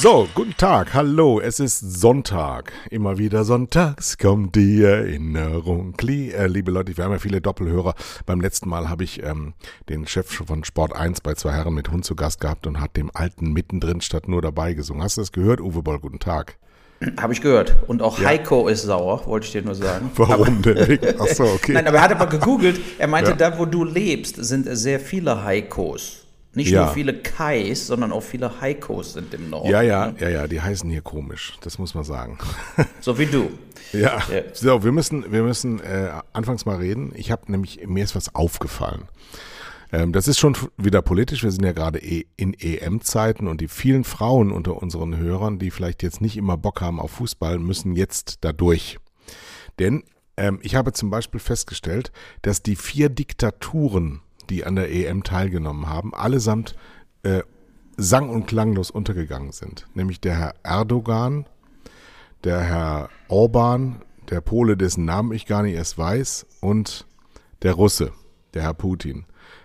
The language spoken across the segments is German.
So, guten Tag, hallo, es ist Sonntag. Immer wieder sonntags kommt die Erinnerung. Äh, liebe Leute, wir haben ja viele Doppelhörer. Beim letzten Mal habe ich ähm, den Chef von Sport 1 bei zwei Herren mit Hund zu Gast gehabt und hat dem Alten mittendrin statt nur dabei gesungen. Hast du das gehört, Uwe Boll? Guten Tag. Habe ich gehört. Und auch ja. Heiko ist sauer, wollte ich dir nur sagen. Warum denn? Achso, okay. Nein, aber er hat aber gegoogelt. Er meinte, ja. da wo du lebst, sind sehr viele Heikos. Nicht ja. nur viele Kais, sondern auch viele Heikos sind im Norden. Ja, ja, ne? ja, ja, die heißen hier komisch, das muss man sagen. So wie du. ja. ja. So, wir müssen, wir müssen äh, anfangs mal reden. Ich habe nämlich, mir ist was aufgefallen. Ähm, das ist schon wieder politisch. Wir sind ja gerade e in EM-Zeiten und die vielen Frauen unter unseren Hörern, die vielleicht jetzt nicht immer Bock haben auf Fußball, müssen jetzt da durch. Denn ähm, ich habe zum Beispiel festgestellt, dass die vier Diktaturen die an der EM teilgenommen haben, allesamt äh, sang- und klanglos untergegangen sind. Nämlich der Herr Erdogan, der Herr Orban, der Pole, dessen Namen ich gar nicht erst weiß, und der Russe, der Herr Putin,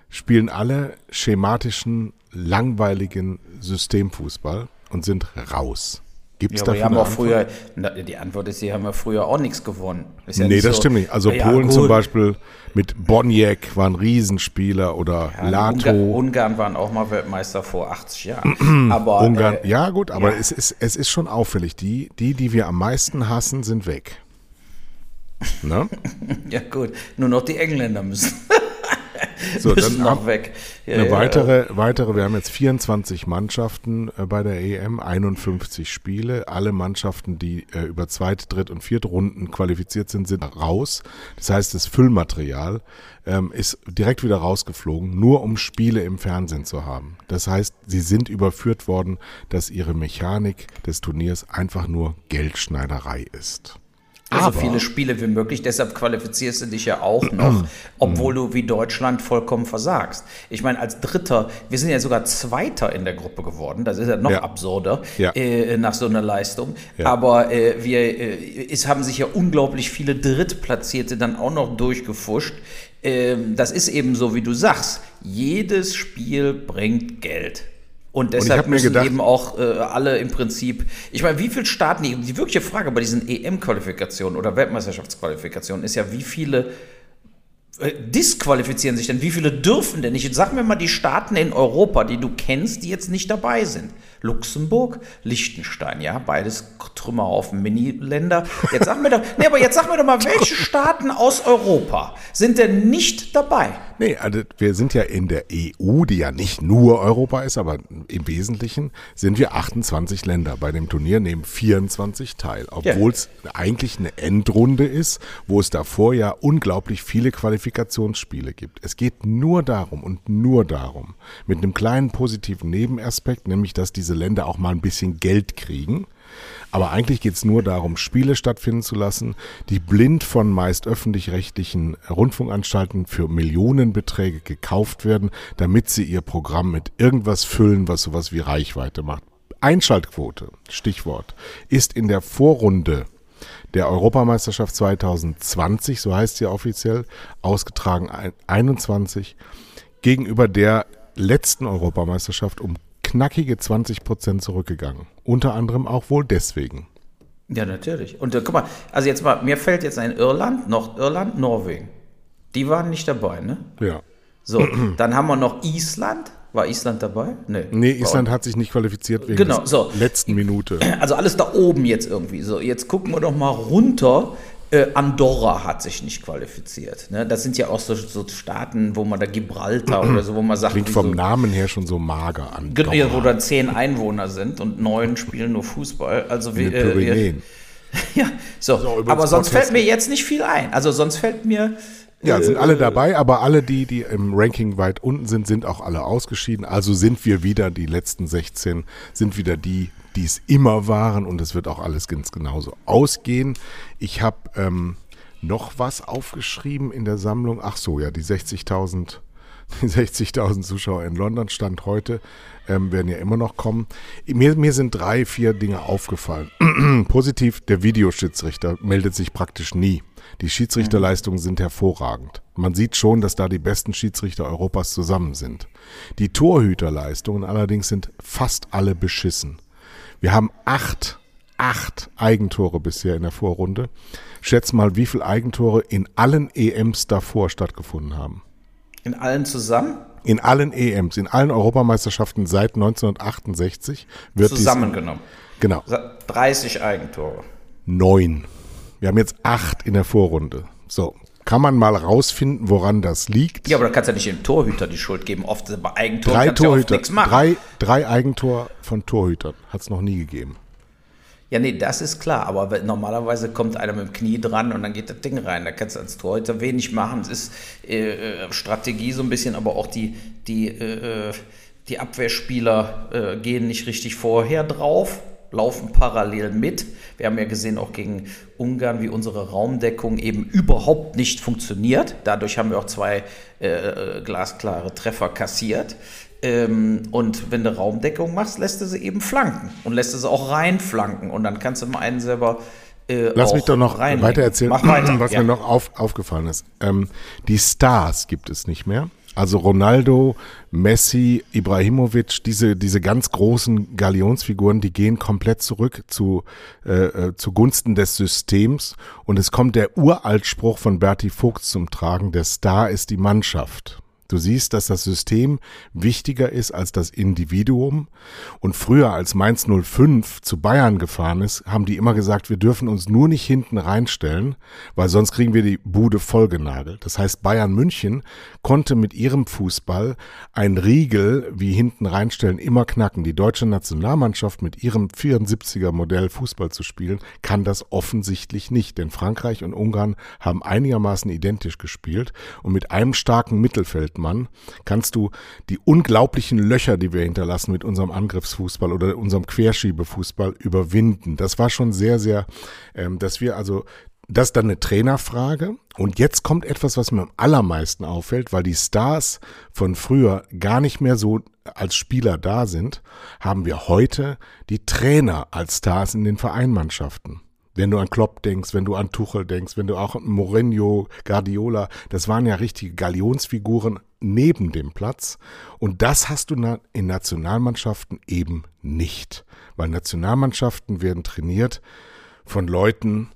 spielen alle schematischen, langweiligen Systemfußball und sind raus. Gibt es ja, dafür haben auch früher, die Antwort ist, sie haben ja früher auch nichts gewonnen. Ist ja nee, das so, stimmt nicht. Also ja, Polen gut. zum Beispiel mit Boniek war ein Riesenspieler oder ja, Lato. Ungarn, Ungarn, waren auch mal Weltmeister vor 80 Jahren. aber, Ungarn, äh, ja gut, aber Es, ist, es ist schon auffällig. Die, die, die wir am meisten hassen, sind weg. Ne? ja gut, nur noch die Engländer müssen. So, dann noch weg. Ja, eine ja, weitere, ja. weitere, wir haben jetzt 24 Mannschaften äh, bei der EM, 51 Spiele. Alle Mannschaften, die äh, über Zweit-, Dritt- und Viertrunden qualifiziert sind, sind raus. Das heißt, das Füllmaterial ähm, ist direkt wieder rausgeflogen, nur um Spiele im Fernsehen zu haben. Das heißt, sie sind überführt worden, dass ihre Mechanik des Turniers einfach nur Geldschneiderei ist. So also viele Spiele wie möglich, deshalb qualifizierst du dich ja auch noch, obwohl du wie Deutschland vollkommen versagst. Ich meine, als Dritter, wir sind ja sogar Zweiter in der Gruppe geworden, das ist ja noch ja. absurder ja. Äh, nach so einer Leistung. Ja. Aber äh, wir, äh, es haben sich ja unglaublich viele Drittplatzierte dann auch noch durchgefuscht. Ähm, das ist eben so, wie du sagst, jedes Spiel bringt Geld. Und deshalb und müssen gedacht, eben auch äh, alle im Prinzip, ich meine, wie viele Staaten, die, die wirkliche Frage bei diesen EM-Qualifikationen oder Weltmeisterschaftsqualifikationen ist ja, wie viele äh, disqualifizieren sich denn? Wie viele dürfen denn nicht? Sag mir mal die Staaten in Europa, die du kennst, die jetzt nicht dabei sind. Luxemburg, Liechtenstein, ja, beides Trümmerhaufen Mini-Länder. Jetzt sag mir doch, nee, aber jetzt sag mir doch mal, welche Staaten aus Europa sind denn nicht dabei? Nee, also wir sind ja in der EU, die ja nicht nur Europa ist, aber im Wesentlichen sind wir 28 Länder. Bei dem Turnier nehmen 24 teil, obwohl es ja. eigentlich eine Endrunde ist, wo es davor ja unglaublich viele Qualifikationsspiele gibt. Es geht nur darum und nur darum, mit einem kleinen positiven Nebenaspekt, nämlich dass diese Länder auch mal ein bisschen Geld kriegen aber eigentlich geht es nur darum, Spiele stattfinden zu lassen, die blind von meist öffentlich-rechtlichen Rundfunkanstalten für Millionenbeträge gekauft werden, damit sie ihr Programm mit irgendwas füllen, was sowas wie Reichweite macht. Einschaltquote, Stichwort, ist in der Vorrunde der Europameisterschaft 2020, so heißt sie offiziell, ausgetragen 21 gegenüber der letzten Europameisterschaft um knackige 20 Prozent zurückgegangen. Unter anderem auch wohl deswegen. Ja, natürlich. Und äh, guck mal, also jetzt mal, mir fällt jetzt ein Irland, Nordirland, Norwegen. Die waren nicht dabei, ne? Ja. So, dann haben wir noch Island. War Island dabei? Nee. Nee, Island hat sich nicht qualifiziert wegen genau, so. letzten Minute. Also alles da oben jetzt irgendwie. So, jetzt gucken wir doch mal runter äh, Andorra hat sich nicht qualifiziert. Ne? Das sind ja auch so, so, Staaten, wo man da Gibraltar oder so, wo man sagt. Klingt vom so, Namen her schon so mager an. Genau, wo da zehn Einwohner sind und neun spielen nur Fußball. Also wie. Äh, ja, so. so aber sonst fällt mir jetzt nicht viel ein. Also sonst fällt mir. Ja, sind alle dabei, aber alle die, die im Ranking weit unten sind, sind auch alle ausgeschieden. Also sind wir wieder, die letzten 16, sind wieder die, die es immer waren und es wird auch alles ganz genauso ausgehen. Ich habe ähm, noch was aufgeschrieben in der Sammlung. Ach so, ja, die 60.000 Die 60.000 Zuschauer in London stand heute, ähm, werden ja immer noch kommen. Mir, mir sind drei, vier Dinge aufgefallen. Positiv, der Videoschiedsrichter meldet sich praktisch nie. Die Schiedsrichterleistungen sind hervorragend. Man sieht schon, dass da die besten Schiedsrichter Europas zusammen sind. Die Torhüterleistungen allerdings sind fast alle beschissen. Wir haben acht, acht Eigentore bisher in der Vorrunde. Schätz mal, wie viele Eigentore in allen EMs davor stattgefunden haben. In allen zusammen? In allen EMs, in allen Europameisterschaften seit 1968 wird zusammengenommen. Dies, genau. 30 Eigentore. Neun. Wir haben jetzt acht in der Vorrunde. So, kann man mal rausfinden, woran das liegt? Ja, aber da kannst du ja nicht dem Torhüter die Schuld geben. Oft bei Eigentor drei Torhüter, ja drei, drei Eigentor von Torhütern hat es noch nie gegeben. Ja, nee, das ist klar, aber normalerweise kommt einer mit dem Knie dran und dann geht das Ding rein. Da kannst du als Torhüter wenig machen. Es ist äh, äh Strategie so ein bisschen, aber auch die, die, äh, äh, die Abwehrspieler äh, gehen nicht richtig vorher drauf laufen parallel mit. Wir haben ja gesehen, auch gegen Ungarn, wie unsere Raumdeckung eben überhaupt nicht funktioniert. Dadurch haben wir auch zwei äh, äh, glasklare Treffer kassiert. Ähm, und wenn du Raumdeckung machst, lässt du sie eben flanken und lässt du sie auch reinflanken. Und dann kannst du mal einen selber äh, Lass mich doch noch reinlegen. weiter erzählen, weiter. was ja. mir noch auf, aufgefallen ist. Ähm, die Stars gibt es nicht mehr. Also Ronaldo, Messi, Ibrahimovic, diese, diese ganz großen Galionsfiguren, die gehen komplett zurück zu, äh, äh, zugunsten des Systems. Und es kommt der Uraltspruch von Berti Vogt zum Tragen, der Star ist die Mannschaft. Du siehst, dass das System wichtiger ist als das Individuum. Und früher, als Mainz 05 zu Bayern gefahren ist, haben die immer gesagt, wir dürfen uns nur nicht hinten reinstellen, weil sonst kriegen wir die Bude vollgenagelt. Das heißt, Bayern München konnte mit ihrem Fußball ein Riegel wie hinten reinstellen immer knacken. Die deutsche Nationalmannschaft mit ihrem 74er Modell Fußball zu spielen, kann das offensichtlich nicht. Denn Frankreich und Ungarn haben einigermaßen identisch gespielt und mit einem starken Mittelfeld Mann, kannst du die unglaublichen Löcher, die wir hinterlassen mit unserem Angriffsfußball oder unserem Querschiebefußball überwinden. Das war schon sehr, sehr, ähm, dass wir also das ist dann eine Trainerfrage. Und jetzt kommt etwas, was mir am allermeisten auffällt, weil die Stars von früher gar nicht mehr so als Spieler da sind, haben wir heute die Trainer als Stars in den Vereinmannschaften. Wenn du an Klopp denkst, wenn du an Tuchel denkst, wenn du auch an Mourinho, Guardiola, das waren ja richtige Galionsfiguren neben dem Platz. Und das hast du in Nationalmannschaften eben nicht. Weil Nationalmannschaften werden trainiert von Leuten,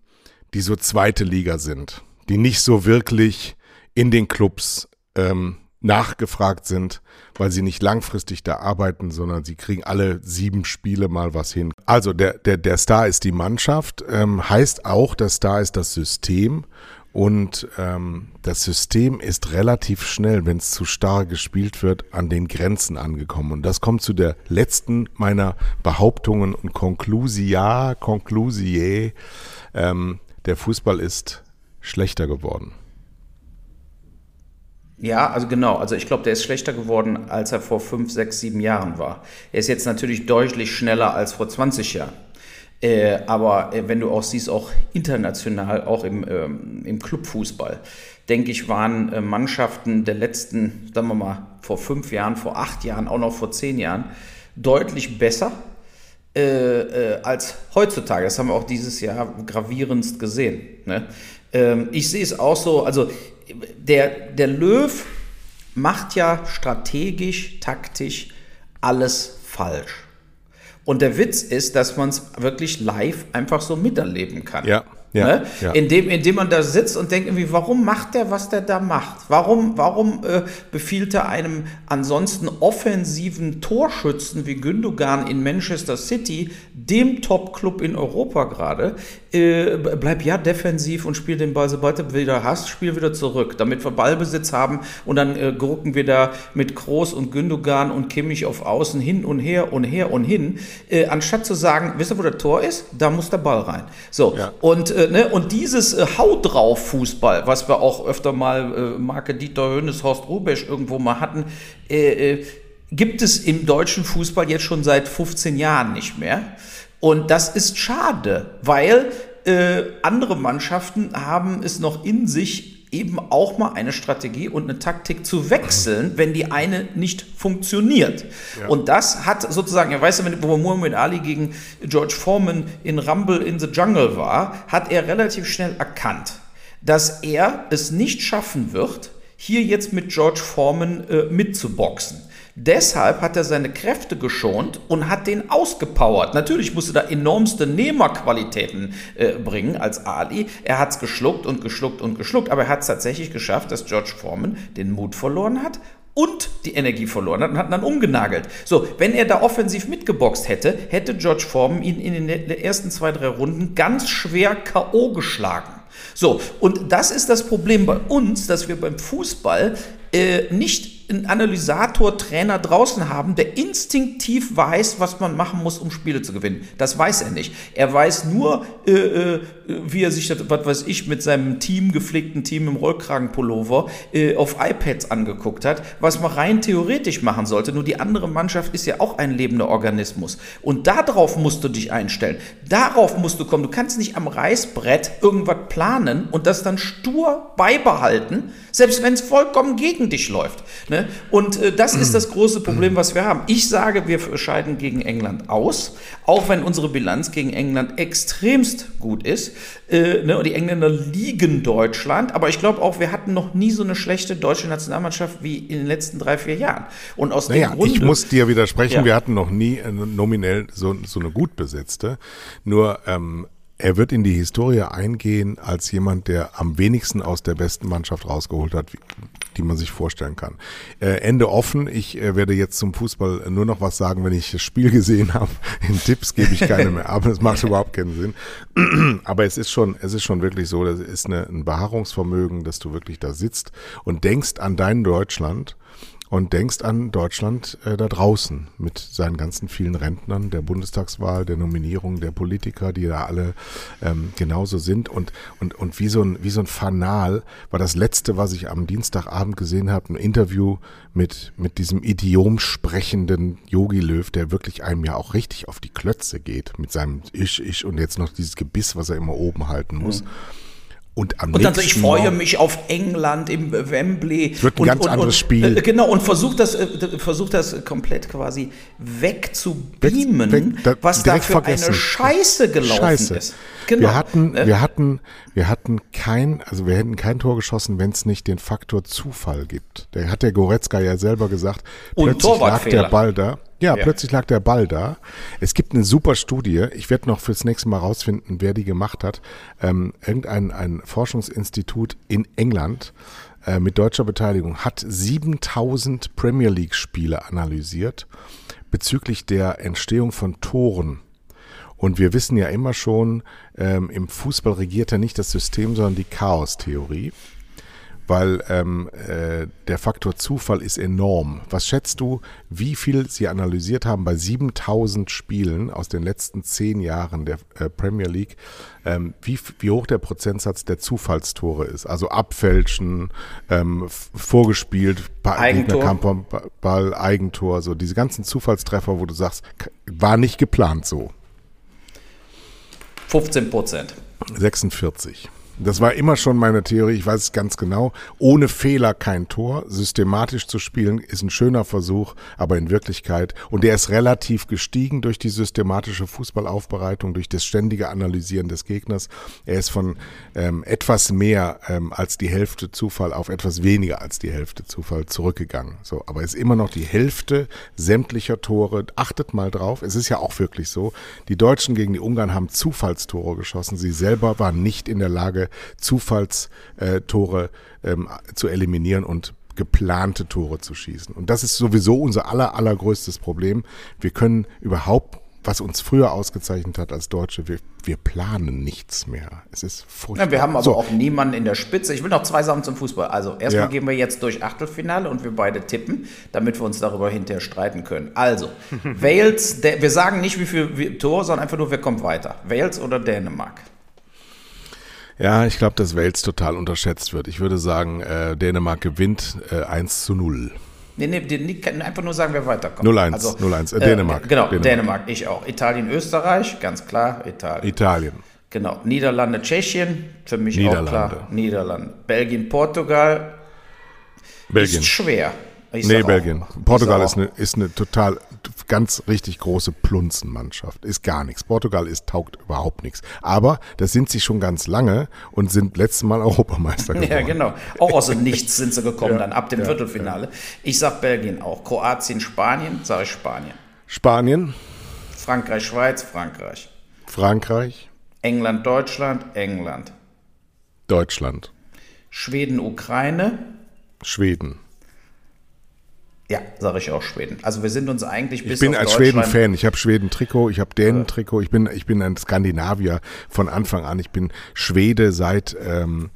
die so zweite Liga sind, die nicht so wirklich in den Clubs ähm, nachgefragt sind, weil sie nicht langfristig da arbeiten, sondern sie kriegen alle sieben Spiele mal was hin. Also der, der, der Star ist die Mannschaft, ähm, heißt auch, der Star ist das System und ähm, das System ist relativ schnell, wenn es zu starr gespielt wird, an den Grenzen angekommen. Und das kommt zu der letzten meiner Behauptungen und Conclusia, Conclusie. Ähm, der Fußball ist schlechter geworden. Ja, also genau. Also ich glaube, der ist schlechter geworden, als er vor fünf, sechs, sieben Jahren war. Er ist jetzt natürlich deutlich schneller als vor 20 Jahren. Äh, aber äh, wenn du auch siehst, auch international, auch im, ähm, im Clubfußball, denke ich, waren äh, Mannschaften der letzten, sagen wir mal, vor fünf Jahren, vor acht Jahren, auch noch vor zehn Jahren, deutlich besser äh, äh, als heutzutage. Das haben wir auch dieses Jahr gravierendst gesehen. Ne? Ähm, ich sehe es auch so, also der, der Löw macht ja strategisch, taktisch alles falsch. Und der Witz ist, dass man es wirklich live einfach so miterleben kann. Ja. Ja, ne? ja. Indem, indem man da sitzt und denkt irgendwie, warum macht der, was der da macht? Warum, warum äh, befiehlt er einem ansonsten offensiven Torschützen wie Gündogan in Manchester City, dem Top-Club in Europa gerade, äh, bleib ja defensiv und spiel den Ball, sobald du wieder hast, spiel wieder zurück, damit wir Ballbesitz haben und dann äh, gucken wir da mit Groß und Gündogan und Kimmich auf Außen hin und her und her und hin, äh, anstatt zu sagen, wisst ihr, wo der Tor ist? Da muss der Ball rein. So, ja. und äh, ne, und dieses äh, Haut drauf Fußball, was wir auch öfter mal äh, Marke Dieter Hönes, Horst Rubesch irgendwo mal hatten, äh, äh, gibt es im deutschen Fußball jetzt schon seit 15 Jahren nicht mehr. Und das ist schade, weil äh, andere Mannschaften haben es noch in sich, eben auch mal eine Strategie und eine Taktik zu wechseln, wenn die eine nicht funktioniert. Ja. Und das hat sozusagen, ja, weißt du, wo Muhammad Ali gegen George Foreman in Rumble in the Jungle war, hat er relativ schnell erkannt, dass er es nicht schaffen wird, hier jetzt mit George Foreman äh, mitzuboxen. Deshalb hat er seine Kräfte geschont und hat den ausgepowert. Natürlich musste da enormste Nehmerqualitäten äh, bringen als Ali. Er hat es geschluckt und geschluckt und geschluckt, aber er hat es tatsächlich geschafft, dass George Foreman den Mut verloren hat und die Energie verloren hat und hat dann umgenagelt. So, wenn er da offensiv mitgeboxt hätte, hätte George Foreman ihn in den ersten zwei, drei Runden ganz schwer K.O. geschlagen. So, und das ist das Problem bei uns, dass wir beim Fußball äh, nicht einen Analysator, Trainer draußen haben, der instinktiv weiß, was man machen muss, um Spiele zu gewinnen. Das weiß er nicht. Er weiß nur, äh, äh, wie er sich, das, was weiß ich, mit seinem Team, gepflegten Team im Rollkragenpullover äh, auf iPads angeguckt hat, was man rein theoretisch machen sollte. Nur die andere Mannschaft ist ja auch ein lebender Organismus. Und darauf musst du dich einstellen. Darauf musst du kommen. Du kannst nicht am Reißbrett irgendwas planen und das dann stur beibehalten, selbst wenn es vollkommen gegen dich läuft. Ne? Und äh, das ist das große Problem, was wir haben. Ich sage, wir scheiden gegen England aus, auch wenn unsere Bilanz gegen England extremst gut ist. Äh, ne? Und die Engländer liegen Deutschland, aber ich glaube auch, wir hatten noch nie so eine schlechte deutsche Nationalmannschaft wie in den letzten drei, vier Jahren. Und aus naja, dem Grunde, ich muss dir widersprechen, ja. wir hatten noch nie äh, nominell so, so eine gut besetzte. Nur ähm, er wird in die Historie eingehen als jemand, der am wenigsten aus der besten Mannschaft rausgeholt hat, die man sich vorstellen kann. Äh, Ende offen. Ich äh, werde jetzt zum Fußball nur noch was sagen, wenn ich das Spiel gesehen habe. In Tipps gebe ich keine mehr, aber das macht überhaupt keinen Sinn. aber es ist schon, es ist schon wirklich so, das ist eine, ein Beharrungsvermögen, dass du wirklich da sitzt und denkst an dein Deutschland und denkst an Deutschland äh, da draußen mit seinen ganzen vielen Rentnern, der Bundestagswahl, der Nominierung der Politiker, die da alle ähm, genauso sind und und und wie so ein wie so ein Fanal war das letzte, was ich am Dienstagabend gesehen habe, ein Interview mit mit diesem Idiom sprechenden Yogi Löw, der wirklich einem ja auch richtig auf die Klötze geht mit seinem Ich Ich und jetzt noch dieses Gebiss, was er immer oben halten muss. Mhm. Und, am und dann so, ich freue mich auf England im Wembley. Es wird ein und, ganz und, anderes Spiel. Äh, genau, und versucht das, äh, versucht das komplett quasi wegzubeamen, weg, weg, da, was da für vergessen. eine Scheiße gelaufen Scheiße. ist. Genau. Wir hatten, ne? wir hatten, wir hatten kein, also wir hätten kein Tor geschossen, wenn es nicht den Faktor Zufall gibt. Der hat der Goretzka ja selber gesagt. Und plötzlich lag der Ball da. Ja, ja, plötzlich lag der Ball da. Es gibt eine super Studie. Ich werde noch fürs nächste Mal rausfinden, wer die gemacht hat. Ähm, irgendein ein Forschungsinstitut in England äh, mit deutscher Beteiligung hat 7000 Premier League Spiele analysiert bezüglich der Entstehung von Toren. Und wir wissen ja immer schon, ähm, im Fußball regiert ja nicht das System, sondern die Chaos-Theorie weil ähm, äh, der Faktor Zufall ist enorm. Was schätzt du, wie viel sie analysiert haben bei 7000 Spielen aus den letzten zehn Jahren der äh, Premier League, ähm, wie, wie hoch der Prozentsatz der Zufallstore ist? Also abfälschen, ähm, vorgespielt, Eigentor. Ball, Eigentor, so diese ganzen Zufallstreffer, wo du sagst, war nicht geplant so. 15 Prozent. 46. Das war immer schon meine Theorie, ich weiß es ganz genau. Ohne Fehler kein Tor. Systematisch zu spielen ist ein schöner Versuch, aber in Wirklichkeit, und der ist relativ gestiegen durch die systematische Fußballaufbereitung, durch das ständige Analysieren des Gegners. Er ist von ähm, etwas mehr ähm, als die Hälfte Zufall auf etwas weniger als die Hälfte Zufall zurückgegangen. So, aber ist immer noch die Hälfte sämtlicher Tore. Achtet mal drauf, es ist ja auch wirklich so. Die Deutschen gegen die Ungarn haben Zufallstore geschossen. Sie selber waren nicht in der Lage, Zufallstore ähm, zu eliminieren und geplante Tore zu schießen. Und das ist sowieso unser aller, allergrößtes Problem. Wir können überhaupt, was uns früher ausgezeichnet hat als Deutsche, wir, wir planen nichts mehr. Es ist furchtbar. Ja, wir haben aber so. auch niemanden in der Spitze. Ich will noch zwei Sachen zum Fußball. Also erstmal ja. gehen wir jetzt durch Achtelfinale und wir beide tippen, damit wir uns darüber hinterher streiten können. Also, Wales, wir sagen nicht, wie viel Tor, sondern einfach nur, wer kommt weiter. Wales oder Dänemark? Ja, ich glaube, dass Wales total unterschätzt wird. Ich würde sagen, äh, Dänemark gewinnt äh, 1 zu 0. Nee, nee, die, einfach nur sagen, wer weiterkommt. 0-1, also, 0-1, äh, Dänemark. Genau, Dänemark. Dänemark, ich auch. Italien, Österreich, ganz klar, Italien. Italien. Genau. Niederlande, Tschechien, für mich Niederlande. auch klar. Niederlande. Belgien, Portugal. Belgien. Ist schwer. Ich nee, Belgien. Auch, Portugal ist eine, ist eine total, ganz richtig große Plunzenmannschaft. Ist gar nichts. Portugal ist, taugt überhaupt nichts. Aber das sind sie schon ganz lange und sind letztes Mal Europameister geworden. Ja, genau. Auch aus dem Nichts sind sie gekommen, ja, dann ab dem ja, Viertelfinale. Ja. Ich sag Belgien auch. Kroatien, Spanien, sage ich Spanien. Spanien. Frankreich, Schweiz, Frankreich. Frankreich. England, Deutschland, England. Deutschland. Schweden, Ukraine. Schweden. Ja, sage ich auch Schweden. Also wir sind uns eigentlich bis Ich bin als Schweden-Fan. Ich habe Schweden-Trikot, ich habe Dänen-Trikot. Ich bin, ich bin ein Skandinavier von Anfang an. Ich bin Schwede seit ähm,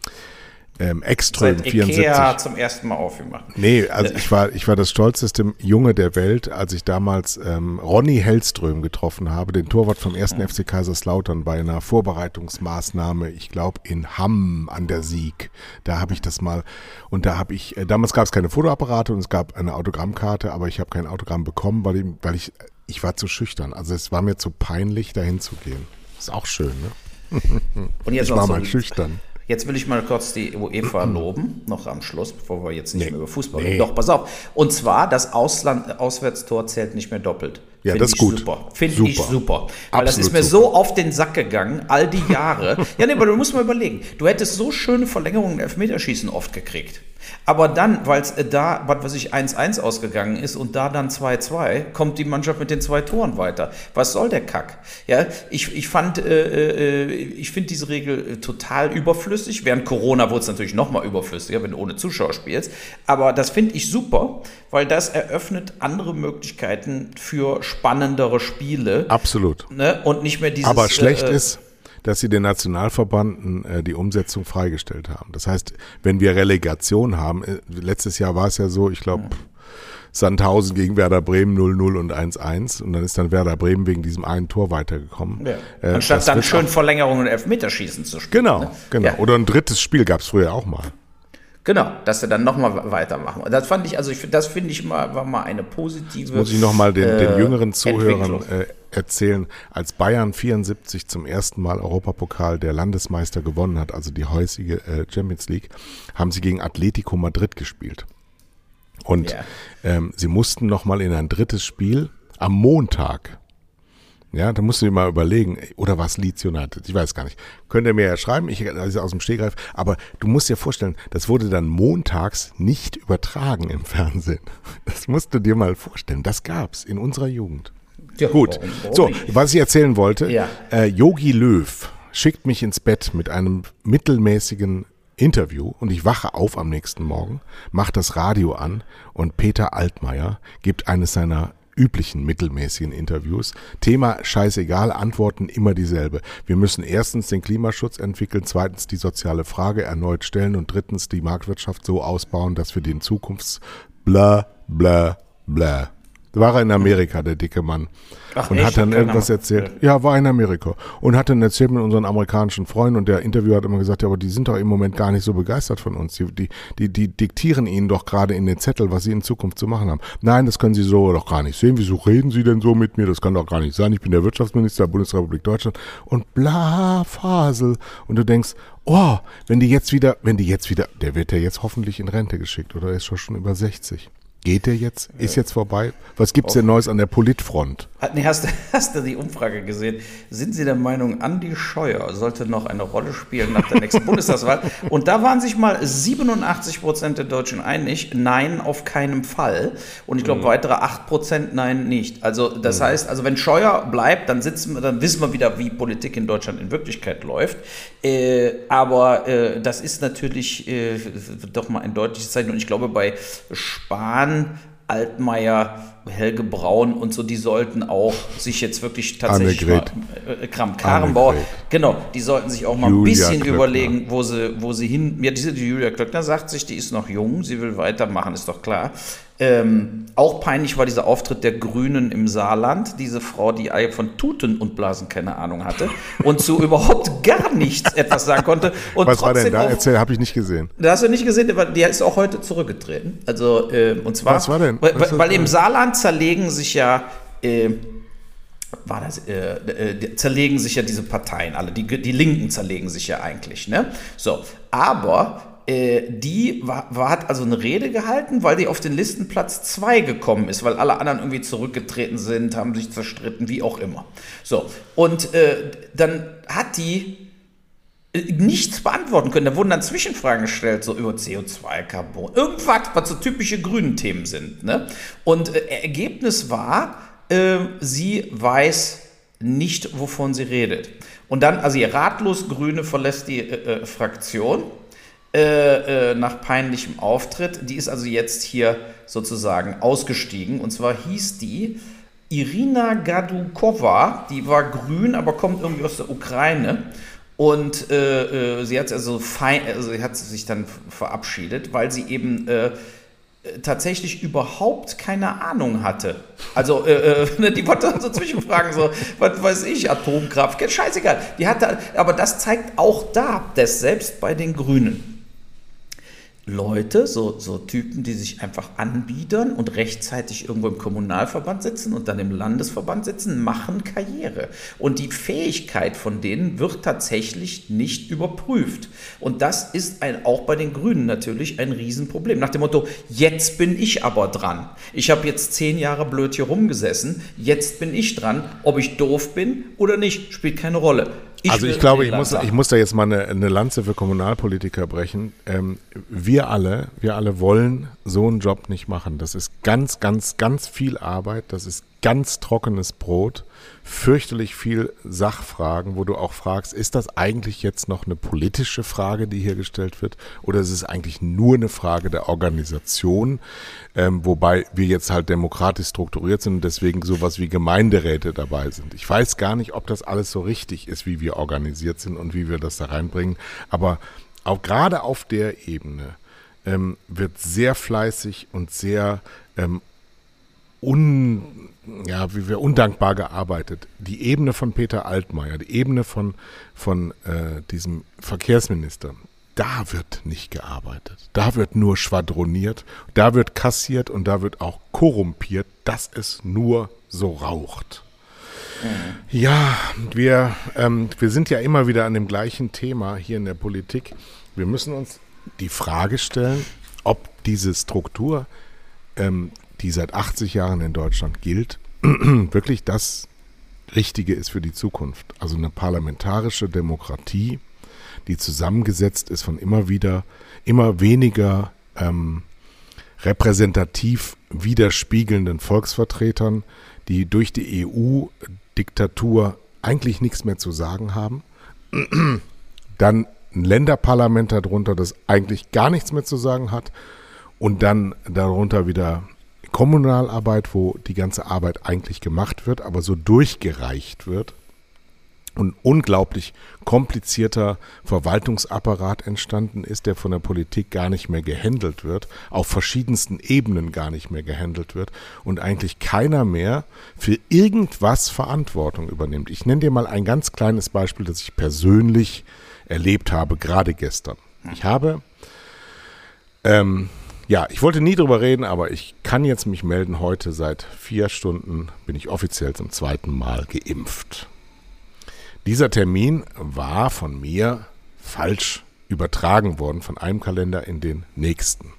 ähm, Ekström Seit 74. Ikea zum ersten Mal aufgemacht. Nee, also ich war, ich war das stolzeste Junge der Welt, als ich damals ähm, Ronny Hellström getroffen habe, den Torwart vom ersten FC Kaiserslautern bei einer Vorbereitungsmaßnahme, ich glaube in Hamm an der Sieg. Da habe ich das mal und da habe ich, äh, damals gab es keine Fotoapparate und es gab eine Autogrammkarte, aber ich habe kein Autogramm bekommen, weil ich, weil ich, ich war zu schüchtern. Also es war mir zu peinlich, dahin zu gehen. Ist auch schön, ne? Und jetzt ich war so mal schüchtern. Jetzt will ich mal kurz die UEFA loben, noch am Schluss, bevor wir jetzt nicht nee. mehr über Fußball reden. Nee. Doch, pass auf. Und zwar, das Ausland Auswärtstor zählt nicht mehr doppelt. Ja, Find das ist gut. Super. Finde ich super. Weil Absolut das ist mir super. so auf den Sack gegangen, all die Jahre. ja, nee, aber du musst mal überlegen. Du hättest so schöne Verlängerungen im Elfmeterschießen oft gekriegt. Aber dann, weil es äh, da, was weiß ich, 1-1 ausgegangen ist und da dann 2-2, kommt die Mannschaft mit den zwei Toren weiter. Was soll der Kack? Ja, ich, ich fand, äh, äh, ich finde diese Regel äh, total überflüssig. Während Corona wurde es natürlich noch mal überflüssiger, wenn du ohne Zuschauer spielst. Aber das finde ich super, weil das eröffnet andere Möglichkeiten für spannendere Spiele. Absolut. Ne? Und nicht mehr dieses. Aber schlecht äh, ist dass sie den Nationalverbanden äh, die Umsetzung freigestellt haben. Das heißt, wenn wir Relegation haben, äh, letztes Jahr war es ja so, ich glaube, Sandhausen gegen Werder Bremen 0-0 und 1-1 und dann ist dann Werder Bremen wegen diesem einen Tor weitergekommen. Ja. Äh, Anstatt dann schön Verlängerung und Elfmeterschießen zu spielen. Genau, ne? genau. Ja. Oder ein drittes Spiel gab es früher auch mal. Genau, dass wir dann nochmal weitermachen. Das fand ich, also ich, das finde ich mal, war mal eine positive. Das muss ich nochmal den, den äh, jüngeren Zuhörern äh, erzählen. Als Bayern 74 zum ersten Mal Europapokal der Landesmeister gewonnen hat, also die heutige äh, Champions League, haben sie gegen Atletico Madrid gespielt. Und yeah. ähm, sie mussten nochmal in ein drittes Spiel am Montag ja, da musst du dir mal überlegen, oder was Leeds United? Ich weiß gar nicht. Könnt ihr mir ja schreiben, ich also aus dem Stegreif. Aber du musst dir vorstellen, das wurde dann montags nicht übertragen im Fernsehen. Das musst du dir mal vorstellen. Das gab's in unserer Jugend. Ja, Gut. Warum, warum so, was ich erzählen wollte. Ja. Äh, Yogi Löw schickt mich ins Bett mit einem mittelmäßigen Interview und ich wache auf am nächsten Morgen, mache das Radio an und Peter Altmaier gibt eines seiner üblichen mittelmäßigen Interviews. Thema scheißegal, Antworten immer dieselbe. Wir müssen erstens den Klimaschutz entwickeln, zweitens die soziale Frage erneut stellen und drittens die Marktwirtschaft so ausbauen, dass wir den Zukunfts bla bla bla war er in Amerika, der dicke Mann. Ach, und echt? hat dann irgendwas erzählt. Ja, war in Amerika. Und hat dann erzählt mit unseren amerikanischen Freunden und der Interviewer hat immer gesagt, ja, aber die sind doch im Moment gar nicht so begeistert von uns. Die, die, die, die diktieren ihnen doch gerade in den Zettel, was sie in Zukunft zu machen haben. Nein, das können sie so doch gar nicht sehen. Wieso reden sie denn so mit mir? Das kann doch gar nicht sein. Ich bin der Wirtschaftsminister der Bundesrepublik Deutschland und bla, Fasel. Und du denkst, oh, wenn die jetzt wieder, wenn die jetzt wieder, der wird ja jetzt hoffentlich in Rente geschickt oder ist schon über 60. Geht der jetzt? Ist jetzt vorbei? Was gibt es denn Neues an der Politfront? Nee, hast, hast, du die Umfrage gesehen? Sind Sie der Meinung, Andi Scheuer sollte noch eine Rolle spielen nach der nächsten Bundestagswahl? Und da waren sich mal 87 Prozent der Deutschen einig, nein, auf keinen Fall. Und ich glaube, mhm. weitere 8 Prozent nein, nicht. Also das mhm. heißt, also wenn Scheuer bleibt, dann sitzen wir, dann wissen wir wieder, wie Politik in Deutschland in Wirklichkeit läuft. Äh, aber äh, das ist natürlich äh, doch mal ein deutliches Zeichen. Und ich glaube, bei Spahn Hahn, Altmaier, Helge Braun und so, die sollten auch sich jetzt wirklich tatsächlich mal, äh, Kram Karrenbauer, genau, die sollten sich auch mal Julia ein bisschen Klöckner. überlegen, wo sie, wo sie hin, ja, diese die Julia Klöckner sagt sich, die ist noch jung, sie will weitermachen, ist doch klar. Ähm, auch peinlich war dieser Auftritt der Grünen im Saarland. Diese Frau, die von Tuten und Blasen keine Ahnung hatte und zu überhaupt gar nichts etwas sagen konnte. Und Was war denn da? Erzähl, habe ich nicht gesehen. Da hast du nicht gesehen, die ist auch heute zurückgetreten. Also, äh, und zwar, Was war denn? Was weil, weil im Saarland zerlegen sich ja äh, war das, äh, äh, zerlegen sich ja diese Parteien alle, die, die Linken zerlegen sich ja eigentlich, ne? So, aber äh, die war, war, hat also eine Rede gehalten, weil die auf den Listenplatz 2 gekommen ist, weil alle anderen irgendwie zurückgetreten sind, haben sich zerstritten, wie auch immer. So, und äh, dann hat die äh, nichts beantworten können. Da wurden dann Zwischenfragen gestellt, so über CO2, Carbon, irgendwas, was so typische grünen Themen sind. Ne? Und äh, Ergebnis war, äh, sie weiß nicht, wovon sie redet. Und dann, also ihr ratlos Grüne verlässt die äh, äh Fraktion äh, nach peinlichem Auftritt. Die ist also jetzt hier sozusagen ausgestiegen. Und zwar hieß die Irina Gadukova, die war grün, aber kommt irgendwie aus der Ukraine. Und äh, äh, sie hat also fein, also sie hat sich dann verabschiedet, weil sie eben äh, tatsächlich überhaupt keine Ahnung hatte. Also äh, äh die wollte dann so Zwischenfragen, so, was weiß ich, Atomkraft, scheißegal. Die hatte, aber das zeigt auch da, dass selbst bei den Grünen Leute, so, so Typen, die sich einfach anbiedern und rechtzeitig irgendwo im Kommunalverband sitzen und dann im Landesverband sitzen, machen Karriere. Und die Fähigkeit von denen wird tatsächlich nicht überprüft. Und das ist ein, auch bei den Grünen natürlich ein Riesenproblem. Nach dem Motto, jetzt bin ich aber dran. Ich habe jetzt zehn Jahre blöd hier rumgesessen, jetzt bin ich dran. Ob ich doof bin oder nicht, spielt keine Rolle. Ich also ich glaube, ich muss, ich muss da jetzt mal eine, eine Lanze für Kommunalpolitiker brechen. Ähm, wir alle, wir alle wollen so einen Job nicht machen. Das ist ganz, ganz, ganz viel Arbeit. Das ist ganz trockenes Brot, fürchterlich viel Sachfragen, wo du auch fragst, ist das eigentlich jetzt noch eine politische Frage, die hier gestellt wird, oder ist es eigentlich nur eine Frage der Organisation, ähm, wobei wir jetzt halt demokratisch strukturiert sind und deswegen sowas wie Gemeinderäte dabei sind. Ich weiß gar nicht, ob das alles so richtig ist, wie wir organisiert sind und wie wir das da reinbringen, aber auch gerade auf der Ebene ähm, wird sehr fleißig und sehr ähm, un, ja, wie wir undankbar gearbeitet. Die Ebene von Peter Altmaier, die Ebene von, von äh, diesem Verkehrsminister, da wird nicht gearbeitet. Da wird nur schwadroniert, da wird kassiert und da wird auch korrumpiert, dass es nur so raucht. Ja, wir, ähm, wir sind ja immer wieder an dem gleichen Thema hier in der Politik. Wir müssen uns die Frage stellen, ob diese Struktur ähm, die seit 80 Jahren in Deutschland gilt, wirklich das Richtige ist für die Zukunft. Also eine parlamentarische Demokratie, die zusammengesetzt ist von immer wieder, immer weniger ähm, repräsentativ widerspiegelnden Volksvertretern, die durch die EU-Diktatur eigentlich nichts mehr zu sagen haben. Dann ein Länderparlament darunter, das eigentlich gar nichts mehr zu sagen hat. Und dann darunter wieder Kommunalarbeit, wo die ganze Arbeit eigentlich gemacht wird, aber so durchgereicht wird und unglaublich komplizierter Verwaltungsapparat entstanden ist, der von der Politik gar nicht mehr gehandelt wird, auf verschiedensten Ebenen gar nicht mehr gehandelt wird und eigentlich keiner mehr für irgendwas Verantwortung übernimmt. Ich nenne dir mal ein ganz kleines Beispiel, das ich persönlich erlebt habe, gerade gestern. Ich habe ähm, ja, ich wollte nie drüber reden, aber ich kann jetzt mich melden. Heute seit vier Stunden bin ich offiziell zum zweiten Mal geimpft. Dieser Termin war von mir falsch übertragen worden von einem Kalender in den nächsten.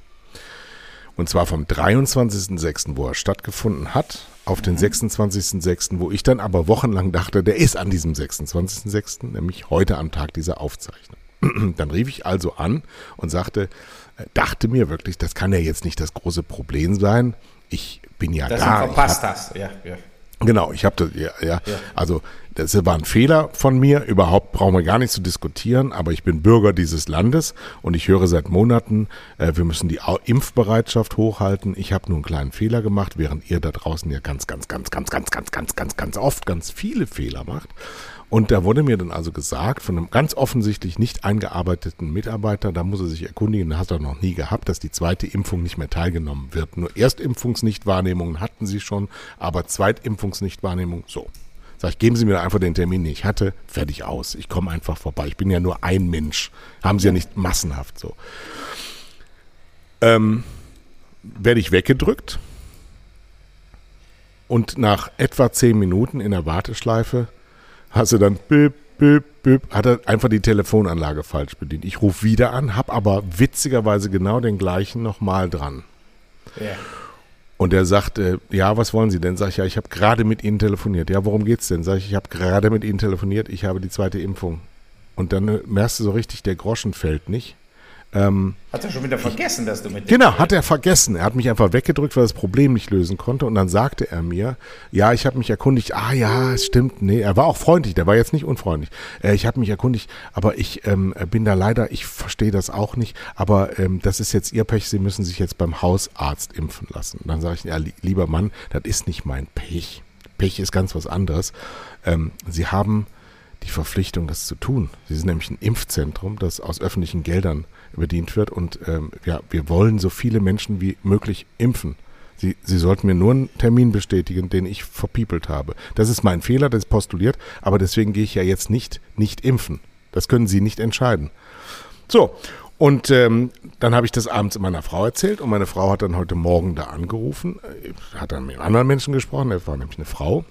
Und zwar vom 23.06., wo er stattgefunden hat, auf den 26.06., mhm. wo ich dann aber wochenlang dachte, der ist an diesem 26.06., nämlich heute am Tag dieser Aufzeichnung. Dann rief ich also an und sagte, dachte mir wirklich, das kann ja jetzt nicht das große Problem sein. Ich bin ja Dass da. Du verpasst hast, ja, ja. Genau, ich habe das, ja, ja, ja, also das war ein Fehler von mir, überhaupt brauchen wir gar nicht zu diskutieren, aber ich bin Bürger dieses Landes und ich höre seit Monaten, äh, wir müssen die Impfbereitschaft hochhalten. Ich habe nur einen kleinen Fehler gemacht, während ihr da draußen ja ganz, ganz, ganz, ganz, ganz, ganz, ganz, ganz, ganz oft ganz viele Fehler macht. Und da wurde mir dann also gesagt, von einem ganz offensichtlich nicht eingearbeiteten Mitarbeiter, da muss er sich erkundigen, hat er noch nie gehabt, dass die zweite Impfung nicht mehr teilgenommen wird. Nur Erstimpfungsnichtwahrnehmungen hatten sie schon, aber Zweitimpfungsnichtwahrnehmung, so. Sag ich, geben Sie mir einfach den Termin, den ich hatte, fertig aus. Ich komme einfach vorbei. Ich bin ja nur ein Mensch. Haben Sie ja nicht massenhaft so. Ähm, werde ich weggedrückt Und nach etwa zehn Minuten in der Warteschleife hast du dann bip, bip, bip, hat er einfach die Telefonanlage falsch bedient. Ich rufe wieder an, habe aber witzigerweise genau den gleichen nochmal dran. Ja. Und er sagt, äh, ja, was wollen Sie denn? Sag ich, ja, ich habe gerade mit Ihnen telefoniert. Ja, worum geht's denn? Sag ich, ich habe gerade mit Ihnen telefoniert, ich habe die zweite Impfung. Und dann merkst du so richtig, der Groschen fällt nicht. Ähm, hat er schon wieder vergessen, dass du mit Genau, hat er vergessen. Er hat mich einfach weggedrückt, weil er das Problem nicht lösen konnte. Und dann sagte er mir, ja, ich habe mich erkundigt, ah ja, es stimmt, nee, er war auch freundlich, der war jetzt nicht unfreundlich. Äh, ich habe mich erkundigt, aber ich ähm, bin da leider, ich verstehe das auch nicht, aber ähm, das ist jetzt Ihr Pech, Sie müssen sich jetzt beim Hausarzt impfen lassen. Und dann sage ich, ja, lieber Mann, das ist nicht mein Pech. Pech ist ganz was anderes. Ähm, Sie haben die Verpflichtung, das zu tun. Sie sind nämlich ein Impfzentrum, das aus öffentlichen Geldern bedient wird. Und ähm, ja, wir wollen so viele Menschen wie möglich impfen. Sie, Sie sollten mir nur einen Termin bestätigen, den ich verpiepelt habe. Das ist mein Fehler, das ist postuliert, aber deswegen gehe ich ja jetzt nicht, nicht impfen. Das können Sie nicht entscheiden. So, und ähm, dann habe ich das abends meiner Frau erzählt und meine Frau hat dann heute Morgen da angerufen, äh, hat dann mit anderen Menschen gesprochen, das war nämlich eine Frau.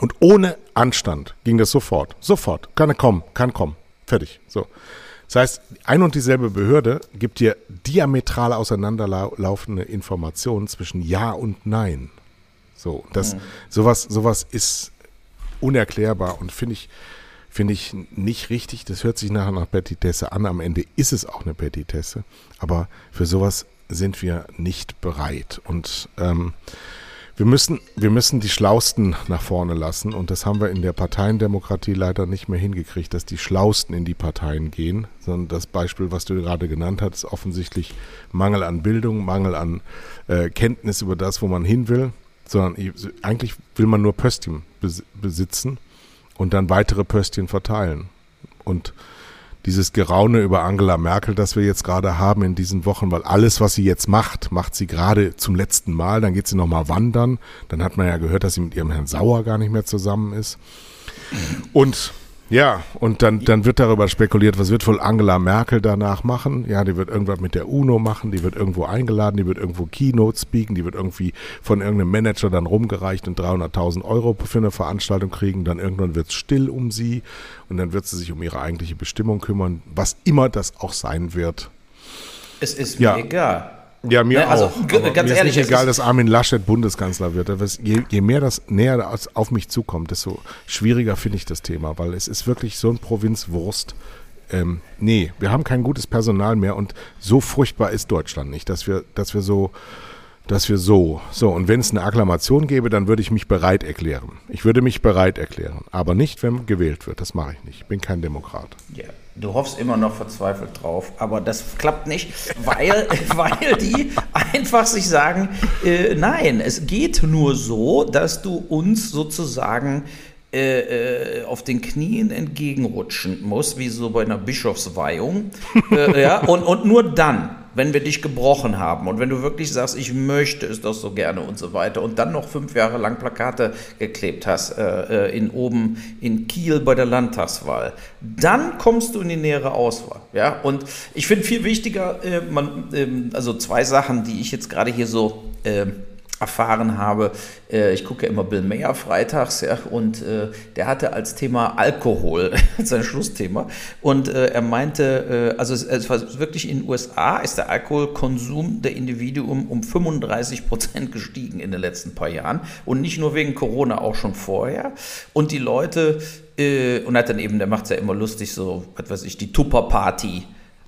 Und ohne Anstand ging das sofort. Sofort. Kann kommen, kann kommen. Fertig. So. Das heißt, ein und dieselbe Behörde gibt dir diametral auseinanderlaufende Informationen zwischen Ja und Nein. So, das, mhm. sowas, sowas ist unerklärbar und finde ich, finde ich nicht richtig. Das hört sich nachher nach Petitesse an. Am Ende ist es auch eine Petitesse. Aber für sowas sind wir nicht bereit. Und ähm, wir müssen, wir müssen die Schlausten nach vorne lassen und das haben wir in der Parteiendemokratie leider nicht mehr hingekriegt, dass die Schlausten in die Parteien gehen, sondern das Beispiel, was du gerade genannt hast, ist offensichtlich Mangel an Bildung, Mangel an äh, Kenntnis über das, wo man hin will, sondern eigentlich will man nur Pöstchen besitzen und dann weitere Pöstchen verteilen. Und dieses Geraune über Angela Merkel, das wir jetzt gerade haben in diesen Wochen, weil alles, was sie jetzt macht, macht sie gerade zum letzten Mal. Dann geht sie nochmal wandern. Dann hat man ja gehört, dass sie mit ihrem Herrn Sauer gar nicht mehr zusammen ist. Und ja, und dann, dann wird darüber spekuliert, was wird wohl Angela Merkel danach machen? Ja, die wird irgendwas mit der UNO machen, die wird irgendwo eingeladen, die wird irgendwo Keynote speaken, die wird irgendwie von irgendeinem Manager dann rumgereicht und 300.000 Euro für eine Veranstaltung kriegen. Dann irgendwann wird es still um sie und dann wird sie sich um ihre eigentliche Bestimmung kümmern, was immer das auch sein wird. Es ist mir ja. egal. Ja, mir ne, also, auch. Aber ganz mir ehrlich, ist nicht egal, dass Armin Laschet Bundeskanzler wird. Je, je mehr das näher auf mich zukommt, desto schwieriger finde ich das Thema, weil es ist wirklich so ein Provinzwurst. Ähm, nee, wir haben kein gutes Personal mehr und so furchtbar ist Deutschland nicht, dass wir, dass wir so, dass wir so, so, und wenn es eine Akklamation gäbe, dann würde ich mich bereit erklären. Ich würde mich bereit erklären, aber nicht, wenn gewählt wird. Das mache ich nicht. Ich bin kein Demokrat. Ja. Du hoffst immer noch verzweifelt drauf, aber das klappt nicht, weil, weil die einfach sich sagen, äh, nein, es geht nur so, dass du uns sozusagen äh, äh, auf den Knien entgegenrutschen musst, wie so bei einer Bischofsweihung. äh, ja, und, und nur dann wenn wir dich gebrochen haben und wenn du wirklich sagst, ich möchte es doch so gerne und so weiter und dann noch fünf Jahre lang Plakate geklebt hast, äh, äh, in oben in Kiel bei der Landtagswahl, dann kommst du in die nähere Auswahl. Ja? Und ich finde viel wichtiger, äh, man, äh, also zwei Sachen, die ich jetzt gerade hier so äh, erfahren habe. Äh, ich gucke ja immer Bill Mayer freitags, ja, und äh, der hatte als Thema Alkohol sein Schlussthema. Und äh, er meinte, also es, war wirklich in den USA ist der Alkoholkonsum der Individuen um 35 Prozent gestiegen in den letzten paar Jahren. Und nicht nur wegen Corona, auch schon vorher. Und die Leute, und hat dann eben, der macht es ja immer lustig, so, was weiß ich, die Tupper-Party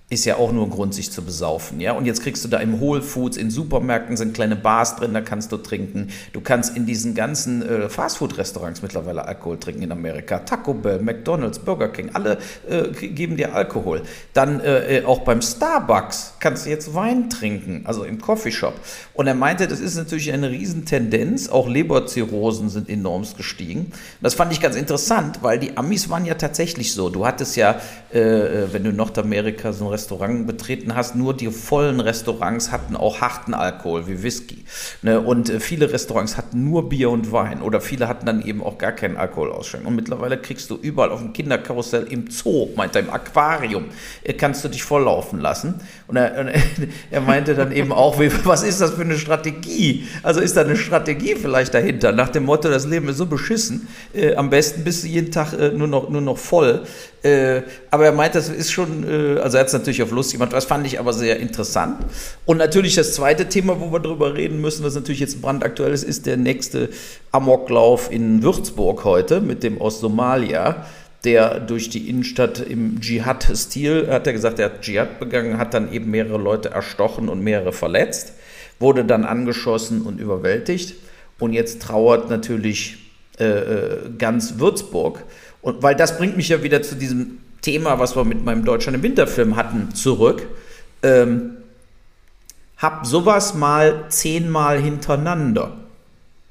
ist ja auch nur ein Grund, sich zu besaufen, ja. Und jetzt kriegst du da im Whole Foods, in Supermärkten sind kleine Bars drin, da kannst du trinken. Du kannst in diesen ganzen äh, Fastfood-Restaurants mittlerweile Alkohol trinken in Amerika. Taco Bell, McDonald's, Burger King, alle äh, geben dir Alkohol. Dann äh, äh, auch beim Starbucks kannst du jetzt Wein trinken, also im Coffeeshop. Und er meinte, das ist natürlich eine Riesentendenz. Auch Leberzirrhosen sind enormst gestiegen. Das fand ich ganz interessant, weil die Amis waren ja tatsächlich so. Du hattest ja, äh, äh, wenn du in Nordamerika so ein Restaurant betreten hast, nur die vollen Restaurants hatten auch harten Alkohol wie Whisky. Ne? Und äh, viele Restaurants hatten nur Bier und Wein oder viele hatten dann eben auch gar keinen Alkohol ausschenken. Und mittlerweile kriegst du überall auf dem Kinderkarussell im Zoo, meint er im Aquarium, äh, kannst du dich volllaufen lassen. Und er, er meinte dann eben auch, was ist das für eine Strategie? Also ist da eine Strategie vielleicht dahinter, nach dem Motto, das Leben ist so beschissen, äh, am besten bist du jeden Tag äh, nur, noch, nur noch voll. Äh, aber er meint, das ist schon, äh, also er hat es natürlich auf lustig gemacht, das fand ich aber sehr interessant. Und natürlich das zweite Thema, wo wir darüber reden müssen, was natürlich jetzt brandaktuell ist, ist der nächste Amoklauf in Würzburg heute mit dem aus Somalia der durch die Innenstadt im Dschihad-Stil, hat er gesagt, er hat Dschihad begangen, hat dann eben mehrere Leute erstochen und mehrere verletzt, wurde dann angeschossen und überwältigt. Und jetzt trauert natürlich äh, äh ganz Würzburg. Und weil das bringt mich ja wieder zu diesem Thema, was wir mit meinem Deutschland im Winterfilm hatten, zurück. Ähm, hab sowas mal zehnmal hintereinander.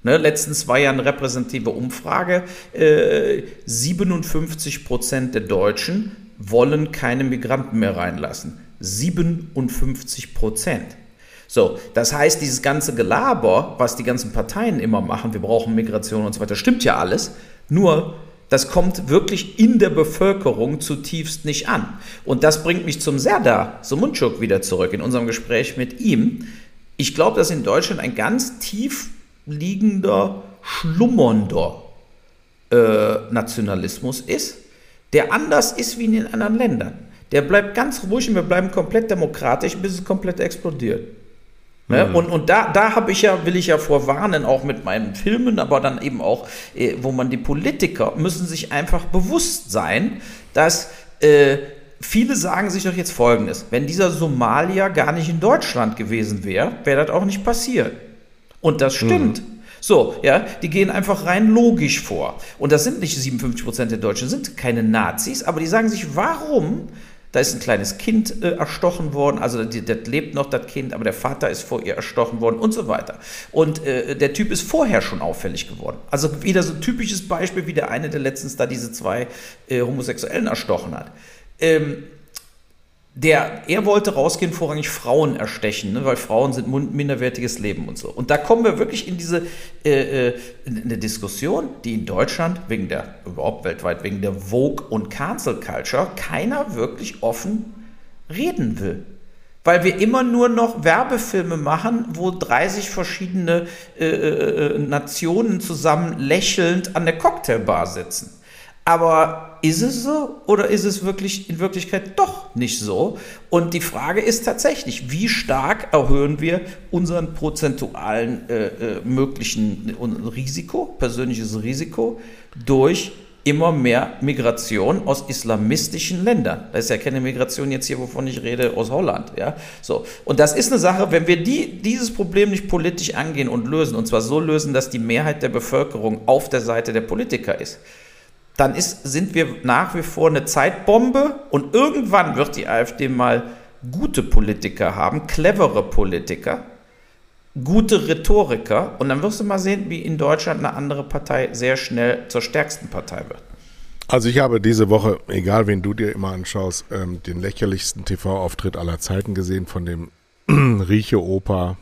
Ne, letztens war ja eine repräsentative Umfrage. Äh, 57 Prozent der Deutschen wollen keine Migranten mehr reinlassen. 57 Prozent. So, das heißt, dieses ganze Gelaber, was die ganzen Parteien immer machen, wir brauchen Migration und so weiter, stimmt ja alles. Nur das kommt wirklich in der Bevölkerung zutiefst nicht an. Und das bringt mich zum Serdar Sumunchuk wieder zurück in unserem Gespräch mit ihm. Ich glaube, dass in Deutschland ein ganz tief liegender, schlummernder äh, Nationalismus ist, der anders ist wie in den anderen Ländern. Der bleibt ganz ruhig und wir bleiben komplett demokratisch, bis es komplett explodiert. Ne? Mhm. Und, und da, da habe ich ja, will ich ja vorwarnen, auch mit meinen Filmen, aber dann eben auch, äh, wo man die Politiker müssen sich einfach bewusst sein, dass äh, viele sagen sich doch jetzt Folgendes: Wenn dieser Somalier gar nicht in Deutschland gewesen wäre, wäre das auch nicht passiert. Und das stimmt. Mhm. So, ja, die gehen einfach rein logisch vor. Und das sind nicht 57 Prozent der Deutschen, sind keine Nazis, aber die sagen sich, warum da ist ein kleines Kind äh, erstochen worden, also das, lebt noch, das Kind, aber der Vater ist vor ihr erstochen worden und so weiter. Und äh, der Typ ist vorher schon auffällig geworden. Also wieder so ein typisches Beispiel, wie der eine, der letztens da diese zwei äh, Homosexuellen erstochen hat. Ähm, der, er wollte rausgehen, vorrangig Frauen erstechen, ne, weil Frauen sind minderwertiges Leben und so. Und da kommen wir wirklich in diese äh, äh, in eine Diskussion, die in Deutschland wegen der, überhaupt weltweit, wegen der Vogue und Cancel Culture keiner wirklich offen reden will. Weil wir immer nur noch Werbefilme machen, wo 30 verschiedene äh, äh, äh, Nationen zusammen lächelnd an der Cocktailbar sitzen. Aber ist es so oder ist es wirklich in Wirklichkeit doch nicht so? Und die Frage ist tatsächlich, wie stark erhöhen wir unseren prozentualen äh, äh, möglichen Risiko, persönliches Risiko, durch immer mehr Migration aus islamistischen Ländern. Da ist ja keine Migration jetzt hier, wovon ich rede, aus Holland. Ja? So. Und das ist eine Sache, wenn wir die, dieses Problem nicht politisch angehen und lösen, und zwar so lösen, dass die Mehrheit der Bevölkerung auf der Seite der Politiker ist, dann ist, sind wir nach wie vor eine Zeitbombe und irgendwann wird die AfD mal gute Politiker haben, clevere Politiker, gute Rhetoriker und dann wirst du mal sehen, wie in Deutschland eine andere Partei sehr schnell zur stärksten Partei wird. Also ich habe diese Woche, egal wen du dir immer anschaust, ähm, den lächerlichsten TV-Auftritt aller Zeiten gesehen von dem Rieche-Opa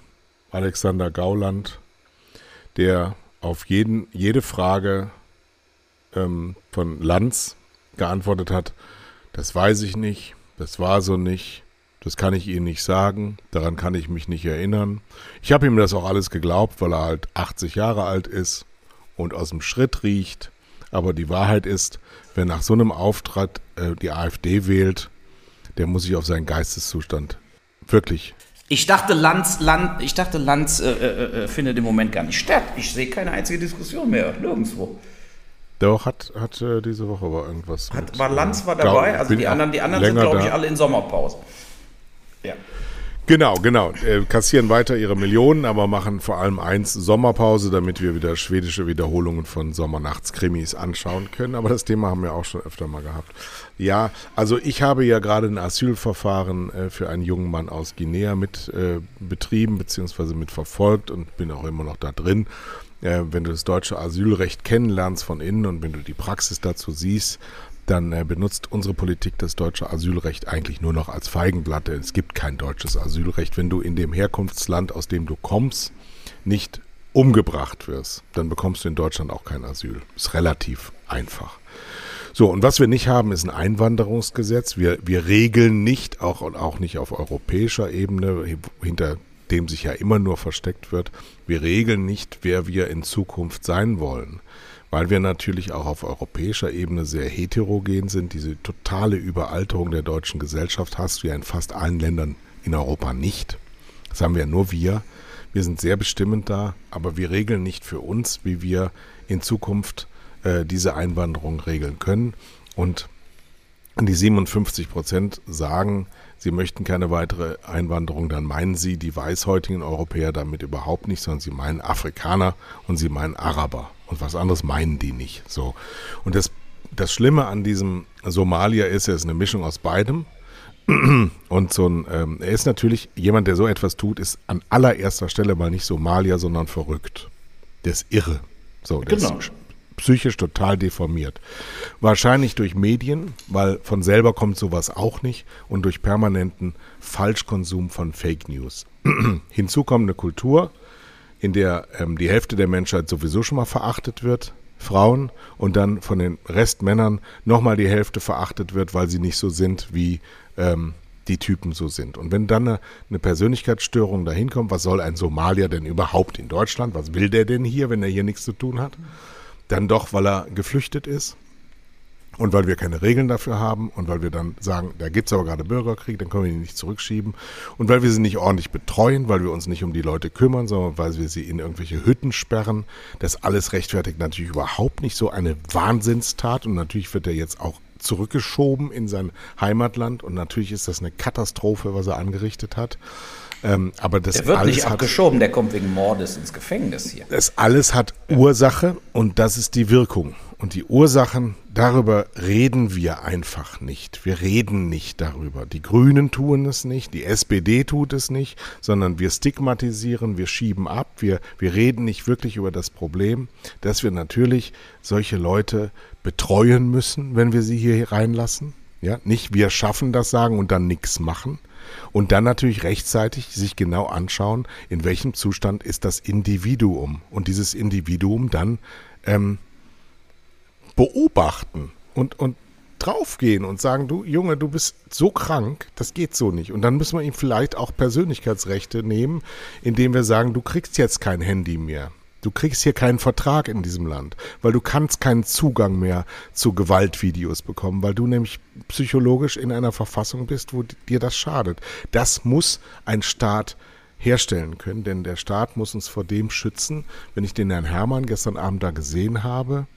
Alexander Gauland, der auf jeden, jede Frage ähm, von Lanz geantwortet hat, das weiß ich nicht, das war so nicht, das kann ich Ihnen nicht sagen, daran kann ich mich nicht erinnern. Ich habe ihm das auch alles geglaubt, weil er halt 80 Jahre alt ist und aus dem Schritt riecht. Aber die Wahrheit ist, wer nach so einem Auftritt äh, die AfD wählt, der muss sich auf seinen Geisteszustand wirklich ich dachte, Lanz, Land, ich dachte, Lanz äh, äh, äh, findet im Moment gar nicht statt. Ich sehe keine einzige Diskussion mehr, nirgendwo. Doch, hat, hat äh, diese Woche war irgendwas. Hat, mit, war Lanz war dabei, glaub, also die anderen, die anderen sind, glaube ich, alle in Sommerpause. Ja. Genau, genau. Äh, kassieren weiter ihre Millionen, aber machen vor allem eins Sommerpause, damit wir wieder schwedische Wiederholungen von Sommernachtskrimis anschauen können. Aber das Thema haben wir auch schon öfter mal gehabt. Ja, also ich habe ja gerade ein Asylverfahren äh, für einen jungen Mann aus Guinea mit äh, betrieben, beziehungsweise mit verfolgt und bin auch immer noch da drin wenn du das deutsche Asylrecht kennenlernst von innen und wenn du die Praxis dazu siehst, dann äh, benutzt unsere Politik das deutsche Asylrecht eigentlich nur noch als Feigenblatt. Es gibt kein deutsches Asylrecht. Wenn du in dem Herkunftsland, aus dem du kommst, nicht umgebracht wirst, dann bekommst du in Deutschland auch kein Asyl. Ist relativ einfach. So, und was wir nicht haben, ist ein Einwanderungsgesetz. Wir, wir regeln nicht, auch, auch nicht auf europäischer Ebene, hinter dem sich ja immer nur versteckt wird, wir regeln nicht, wer wir in Zukunft sein wollen weil wir natürlich auch auf europäischer Ebene sehr heterogen sind. Diese totale Überalterung der deutschen Gesellschaft hast du ja in fast allen Ländern in Europa nicht. Das haben wir nur wir. Wir sind sehr bestimmend da, aber wir regeln nicht für uns, wie wir in Zukunft äh, diese Einwanderung regeln können. Und die 57 Prozent sagen, sie möchten keine weitere Einwanderung, dann meinen sie die weißhäutigen Europäer damit überhaupt nicht, sondern sie meinen Afrikaner und sie meinen Araber. Und was anderes meinen die nicht. So. Und das, das Schlimme an diesem Somalia ist, er ist eine Mischung aus beidem. Und so ein, ähm, er ist natürlich, jemand, der so etwas tut, ist an allererster Stelle mal nicht Somalier, sondern verrückt. Der ist irre. So, der genau. ist psychisch total deformiert. Wahrscheinlich durch Medien, weil von selber kommt sowas auch nicht und durch permanenten Falschkonsum von Fake News. Hinzu kommt eine Kultur, in der ähm, die Hälfte der Menschheit sowieso schon mal verachtet wird, Frauen, und dann von den Restmännern nochmal die Hälfte verachtet wird, weil sie nicht so sind, wie ähm, die Typen so sind. Und wenn dann eine, eine Persönlichkeitsstörung dahin kommt, was soll ein Somalier denn überhaupt in Deutschland? Was will der denn hier, wenn er hier nichts zu tun hat? Dann doch, weil er geflüchtet ist und weil wir keine Regeln dafür haben und weil wir dann sagen, da gibt es aber gerade Bürgerkrieg, dann können wir ihn nicht zurückschieben. Und weil wir sie nicht ordentlich betreuen, weil wir uns nicht um die Leute kümmern, sondern weil wir sie in irgendwelche Hütten sperren. Das alles rechtfertigt natürlich überhaupt nicht so eine Wahnsinnstat. Und natürlich wird er jetzt auch zurückgeschoben in sein Heimatland. Und natürlich ist das eine Katastrophe, was er angerichtet hat. Ähm, aber das der wird alles nicht abgeschoben, hat, der kommt wegen Mordes ins Gefängnis hier. Das alles hat Ursache und das ist die Wirkung. Und die Ursachen, darüber reden wir einfach nicht. Wir reden nicht darüber. Die Grünen tun es nicht, die SPD tut es nicht, sondern wir stigmatisieren, wir schieben ab, wir, wir reden nicht wirklich über das Problem, dass wir natürlich solche Leute betreuen müssen, wenn wir sie hier reinlassen. Ja, nicht wir schaffen das sagen und dann nichts machen. Und dann natürlich rechtzeitig sich genau anschauen, in welchem Zustand ist das Individuum. Und dieses Individuum dann ähm, beobachten und, und draufgehen und sagen, du Junge, du bist so krank, das geht so nicht. Und dann müssen wir ihm vielleicht auch Persönlichkeitsrechte nehmen, indem wir sagen, du kriegst jetzt kein Handy mehr. Du kriegst hier keinen Vertrag in diesem Land, weil du kannst keinen Zugang mehr zu Gewaltvideos bekommen, weil du nämlich psychologisch in einer Verfassung bist, wo dir das schadet. Das muss ein Staat herstellen können, denn der Staat muss uns vor dem schützen. Wenn ich den Herrn Hermann gestern Abend da gesehen habe,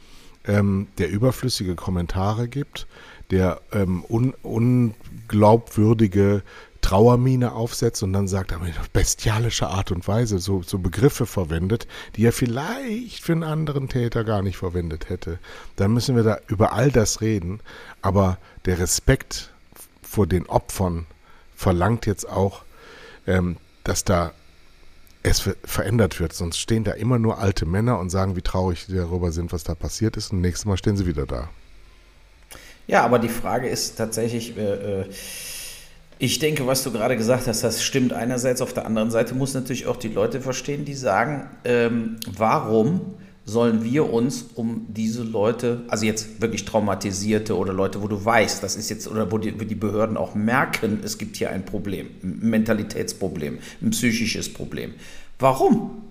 ähm, der überflüssige Kommentare gibt, der ähm, un unglaubwürdige Trauermine aufsetzt und dann sagt er mit bestialischer Art und Weise so, so Begriffe verwendet, die er vielleicht für einen anderen Täter gar nicht verwendet hätte, dann müssen wir da über all das reden. Aber der Respekt vor den Opfern verlangt jetzt auch, ähm, dass da es verändert wird. Sonst stehen da immer nur alte Männer und sagen, wie traurig sie darüber sind, was da passiert ist. Und nächstes Mal stehen sie wieder da. Ja, aber die Frage ist tatsächlich, äh, äh, ich denke, was du gerade gesagt hast, das stimmt einerseits. Auf der anderen Seite muss natürlich auch die Leute verstehen, die sagen, ähm, warum sollen wir uns um diese Leute, also jetzt wirklich Traumatisierte oder Leute, wo du weißt, das ist jetzt, oder wo die, wo die Behörden auch merken, es gibt hier ein Problem, ein Mentalitätsproblem, ein psychisches Problem. Warum?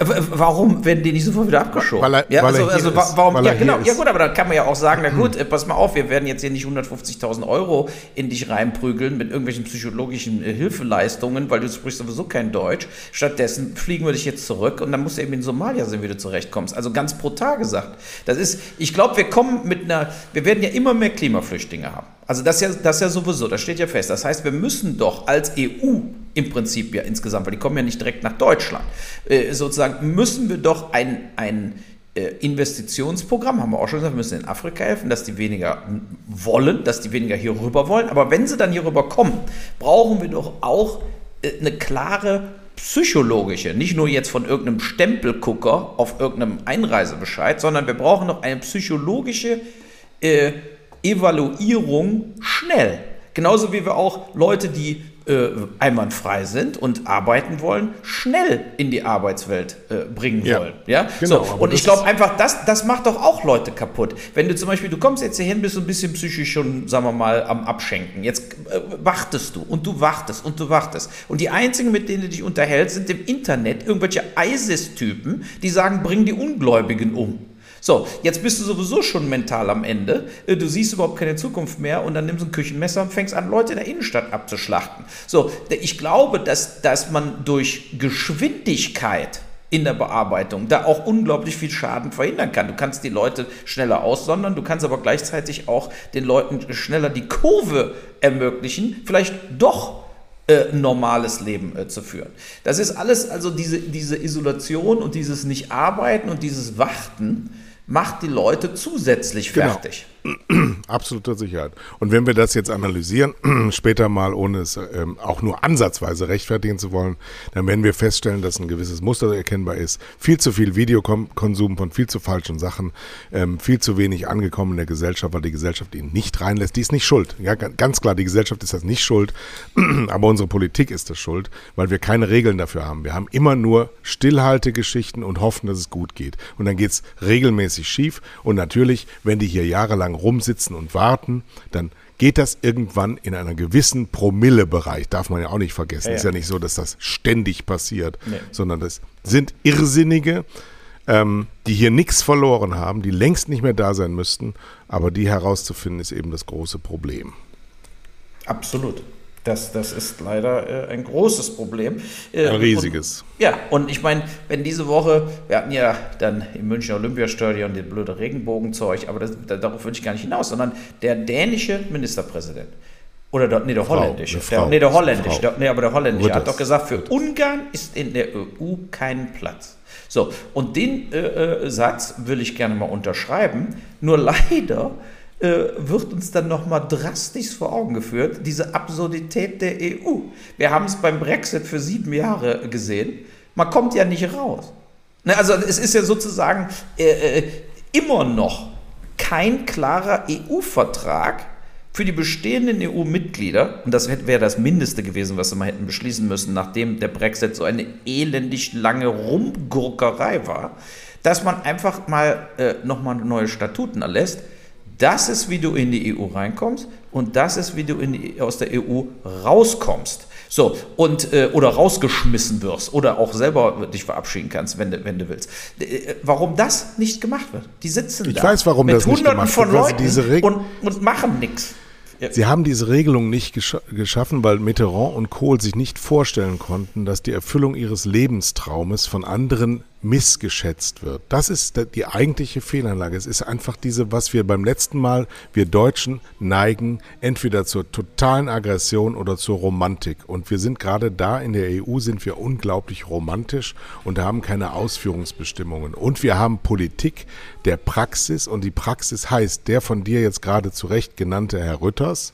Warum werden die nicht sofort wieder abgeschoben? Weil er, ja, weil also, also ist, warum? ja, genau. Ja, gut, aber da kann man ja auch sagen, na gut, hm. pass mal auf, wir werden jetzt hier nicht 150.000 Euro in dich reinprügeln mit irgendwelchen psychologischen äh, Hilfeleistungen, weil du sprichst sowieso kein Deutsch. Stattdessen fliegen wir dich jetzt zurück und dann musst du eben in Somalia sehen, wie du zurechtkommst. Also ganz brutal gesagt. Das ist, ich glaube, wir kommen mit einer, wir werden ja immer mehr Klimaflüchtlinge haben. Also das ja, das ja sowieso, das steht ja fest. Das heißt, wir müssen doch als EU im Prinzip ja insgesamt, weil die kommen ja nicht direkt nach Deutschland, äh, sozusagen müssen wir doch ein, ein äh, Investitionsprogramm, haben wir auch schon gesagt, wir müssen in Afrika helfen, dass die weniger wollen, dass die weniger hier rüber wollen. Aber wenn sie dann hier rüber kommen, brauchen wir doch auch äh, eine klare psychologische, nicht nur jetzt von irgendeinem Stempelgucker auf irgendeinem Einreisebescheid, sondern wir brauchen noch eine psychologische äh, Evaluierung schnell. Genauso wie wir auch Leute, die äh, einwandfrei sind und arbeiten wollen, schnell in die Arbeitswelt äh, bringen ja. wollen. Ja, genau, so. Und ich glaube einfach, das, das macht doch auch Leute kaputt. Wenn du zum Beispiel, du kommst jetzt hierhin, bist so ein bisschen psychisch schon, sagen wir mal, am Abschenken. Jetzt äh, wartest du und du wartest und du wartest. Und die einzigen, mit denen du dich unterhältst, sind im Internet irgendwelche ISIS-Typen, die sagen, bring die Ungläubigen um. So, jetzt bist du sowieso schon mental am Ende. Äh, du siehst überhaupt keine Zukunft mehr und dann nimmst du ein Küchenmesser und fängst an, Leute in der Innenstadt abzuschlachten. So, ich glaube, dass, dass man durch Geschwindigkeit in der Bearbeitung da auch unglaublich viel Schaden verhindern kann. Du kannst die Leute schneller aussondern, du kannst aber gleichzeitig auch den Leuten schneller die Kurve ermöglichen, vielleicht doch äh, normales Leben äh, zu führen. Das ist alles, also diese, diese Isolation und dieses Nicht-Arbeiten und dieses Warten, macht die Leute zusätzlich genau. fertig. Genau. Absolute Sicherheit. Und wenn wir das jetzt analysieren, später mal, ohne es ähm, auch nur ansatzweise rechtfertigen zu wollen, dann werden wir feststellen, dass ein gewisses Muster erkennbar ist. Viel zu viel Videokonsum von viel zu falschen Sachen, ähm, viel zu wenig angekommen in der Gesellschaft, weil die Gesellschaft ihn nicht reinlässt. Die ist nicht schuld. Ja, ganz klar, die Gesellschaft ist das nicht schuld, aber unsere Politik ist das schuld, weil wir keine Regeln dafür haben. Wir haben immer nur Stillhaltegeschichten und hoffen, dass es gut geht. Und dann geht es regelmäßig schief. Und natürlich, wenn die hier jahrelang rumsitzen und warten, dann geht das irgendwann in einer gewissen Promillebereich. Darf man ja auch nicht vergessen. Ja, ja. Ist ja nicht so, dass das ständig passiert, nee. sondern das sind Irrsinnige, ähm, die hier nichts verloren haben, die längst nicht mehr da sein müssten. Aber die herauszufinden, ist eben das große Problem. Absolut. Das, das ist leider äh, ein großes Problem. Äh, ein riesiges. Und, ja, und ich meine, wenn diese Woche, wir hatten ja dann im Münchner Olympiastadion den blöde Regenbogenzeug, aber das, darauf würde ich gar nicht hinaus, sondern der dänische Ministerpräsident, oder der, nee, der Frau, holländische, der, nee, der holländische, der, nee, aber der holländische hat doch gesagt, für Ungarn ist in der EU kein Platz. So, und den äh, äh, Satz will ich gerne mal unterschreiben, nur leider wird uns dann nochmal drastisch vor Augen geführt, diese Absurdität der EU. Wir haben es beim Brexit für sieben Jahre gesehen. Man kommt ja nicht raus. Ne, also es ist ja sozusagen äh, äh immer noch kein klarer EU-Vertrag für die bestehenden EU-Mitglieder, und das wäre das Mindeste gewesen, was sie mal hätten beschließen müssen, nachdem der Brexit so eine elendig lange Rumgurkerei war, dass man einfach mal äh, nochmal neue Statuten erlässt das ist, wie du in die EU reinkommst und das ist, wie du die, aus der EU rauskommst. So, und, äh, oder rausgeschmissen wirst oder auch selber dich verabschieden kannst, wenn du, wenn du willst. Äh, warum das nicht gemacht wird? Die sitzen ich da. Ich weiß, warum mit das nicht gemacht wird. Von Leuten und, und machen nichts. Sie haben diese Regelung nicht gesch geschaffen, weil Mitterrand und Kohl sich nicht vorstellen konnten, dass die Erfüllung ihres Lebenstraumes von anderen missgeschätzt wird. Das ist die eigentliche Fehlanlage. Es ist einfach diese, was wir beim letzten Mal, wir Deutschen neigen entweder zur totalen Aggression oder zur Romantik. Und wir sind gerade da in der EU, sind wir unglaublich romantisch und haben keine Ausführungsbestimmungen. Und wir haben Politik der Praxis und die Praxis heißt, der von dir jetzt gerade zu Recht genannte Herr Rütters,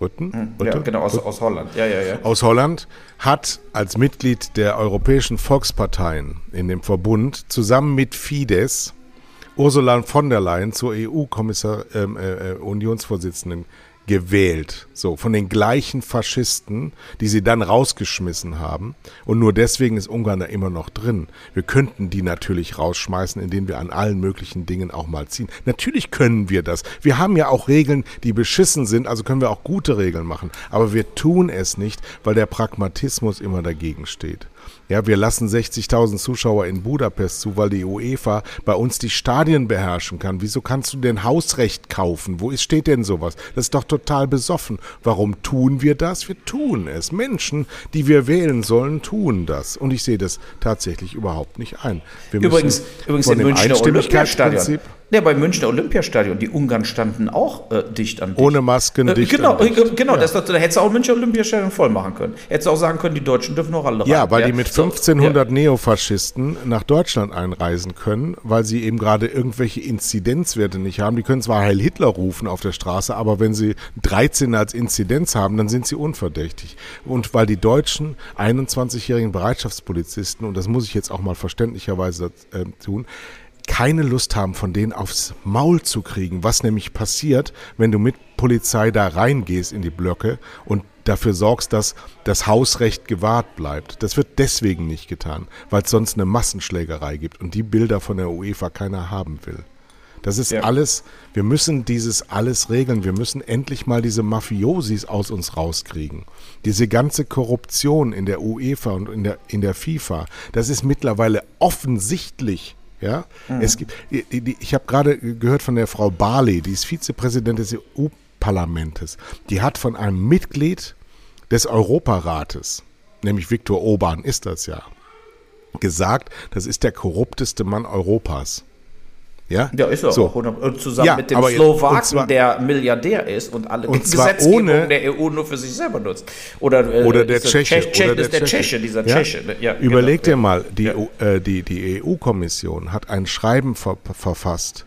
Rütten? Hm, Rütte? Ja, genau, aus, aus Holland. Ja, ja, ja. Aus Holland hat als Mitglied der Europäischen Volksparteien in dem Verbund zusammen mit Fidesz Ursula von der Leyen zur EU-Unionsvorsitzenden ähm, äh, gewählt. So, von den gleichen Faschisten, die sie dann rausgeschmissen haben. Und nur deswegen ist Ungarn da immer noch drin. Wir könnten die natürlich rausschmeißen, indem wir an allen möglichen Dingen auch mal ziehen. Natürlich können wir das. Wir haben ja auch Regeln, die beschissen sind, also können wir auch gute Regeln machen. Aber wir tun es nicht, weil der Pragmatismus immer dagegen steht. Ja, wir lassen 60.000 Zuschauer in Budapest zu, weil die UEFA bei uns die Stadien beherrschen kann. Wieso kannst du denn Hausrecht kaufen? Wo ist, steht denn sowas? Das ist doch total besoffen. Warum tun wir das? Wir tun es. Menschen, die wir wählen sollen, tun das. Und ich sehe das tatsächlich überhaupt nicht ein. Wir übrigens, übrigens von dem Einstimmigkeitsprinzip ja, beim Münchner Olympiastadion, die Ungarn standen auch äh, dicht an dicht. Ohne Masken äh, dicht Genau, an dicht. genau ja. das, da hättest du auch Münchner Olympiastadion voll machen können. Hättest du auch sagen können, die Deutschen dürfen noch alle rein. Ja, weil ja. die mit 1500 ja. Neofaschisten nach Deutschland einreisen können, weil sie eben gerade irgendwelche Inzidenzwerte nicht haben. Die können zwar Heil Hitler rufen auf der Straße, aber wenn sie 13 als Inzidenz haben, dann sind sie unverdächtig. Und weil die deutschen 21-jährigen Bereitschaftspolizisten, und das muss ich jetzt auch mal verständlicherweise äh, tun, keine Lust haben, von denen aufs Maul zu kriegen, was nämlich passiert, wenn du mit Polizei da reingehst in die Blöcke und dafür sorgst, dass das Hausrecht gewahrt bleibt. Das wird deswegen nicht getan, weil es sonst eine Massenschlägerei gibt und die Bilder von der UEFA keiner haben will. Das ist ja. alles, wir müssen dieses alles regeln. Wir müssen endlich mal diese Mafiosis aus uns rauskriegen. Diese ganze Korruption in der UEFA und in der, in der FIFA, das ist mittlerweile offensichtlich. Ja, mhm. es gibt, ich habe gerade gehört von der Frau Barley, die ist Vizepräsidentin des EU-Parlamentes. Die hat von einem Mitglied des Europarates, nämlich Viktor Orban ist das ja, gesagt, das ist der korrupteste Mann Europas. Ja, ja ist er so. auch. Und zusammen ja, mit dem Slowaken, zwar, der Milliardär ist und alle und Gesetzgebung der EU nur für sich selber nutzt. Oder, äh, oder der Tscheche. Tschech, oder ist der Tscheche, Tscheche dieser ja? Tscheche. Ja, Überleg genau. dir mal, die, äh, die, die EU-Kommission hat ein Schreiben ver verfasst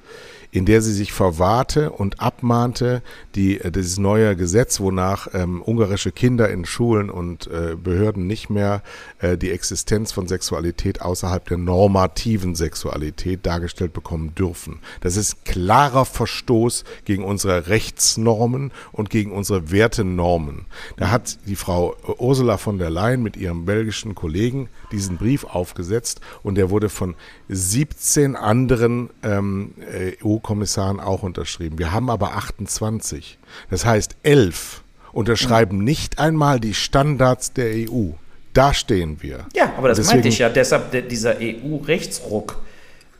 in der sie sich verwahrte und abmahnte, die, äh, dieses neue Gesetz, wonach ähm, ungarische Kinder in Schulen und äh, Behörden nicht mehr äh, die Existenz von Sexualität außerhalb der normativen Sexualität dargestellt bekommen dürfen. Das ist klarer Verstoß gegen unsere Rechtsnormen und gegen unsere Wertenormen. Da hat die Frau Ursula von der Leyen mit ihrem belgischen Kollegen diesen Brief aufgesetzt und der wurde von 17 anderen ähm, EU-Kommissaren auch unterschrieben. Wir haben aber 28. Das heißt, 11 unterschreiben mhm. nicht einmal die Standards der EU. Da stehen wir. Ja, aber das Deswegen, meinte ich ja. Deshalb dieser EU-Rechtsruck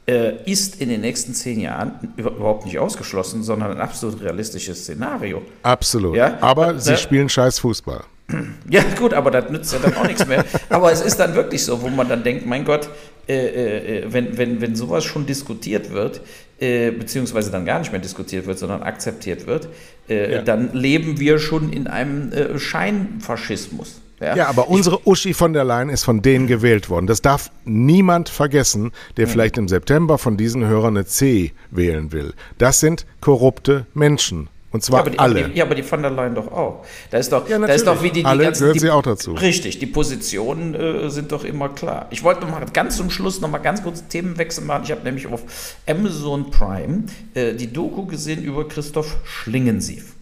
äh, ist in den nächsten zehn Jahren überhaupt nicht ausgeschlossen, sondern ein absolut realistisches Szenario. Absolut. Ja? Aber äh, sie spielen scheiß Fußball. Ja, gut, aber das nützt ja dann auch nichts mehr. Aber es ist dann wirklich so, wo man dann denkt, mein Gott, äh, äh, äh, wenn, wenn, wenn sowas schon diskutiert wird, äh, beziehungsweise dann gar nicht mehr diskutiert wird, sondern akzeptiert wird, äh, ja. dann leben wir schon in einem äh, Scheinfaschismus. Ja, ja aber unsere Uschi von der Leyen ist von denen gewählt worden. Das darf niemand vergessen, der mhm. vielleicht im September von diesen Hörern eine C wählen will. Das sind korrupte Menschen. Und zwar ja, die, alle. Aber die, ja, aber die von der Leyen doch auch. Da ist doch, ja, da ist doch wie die, die alle ganzen, gehören sie auch dazu. Richtig, die Positionen äh, sind doch immer klar. Ich wollte noch mal ganz zum Schluss noch mal ganz kurz Themenwechsel machen. Ich habe nämlich auf Amazon Prime äh, die Doku gesehen über Christoph Schlingensief.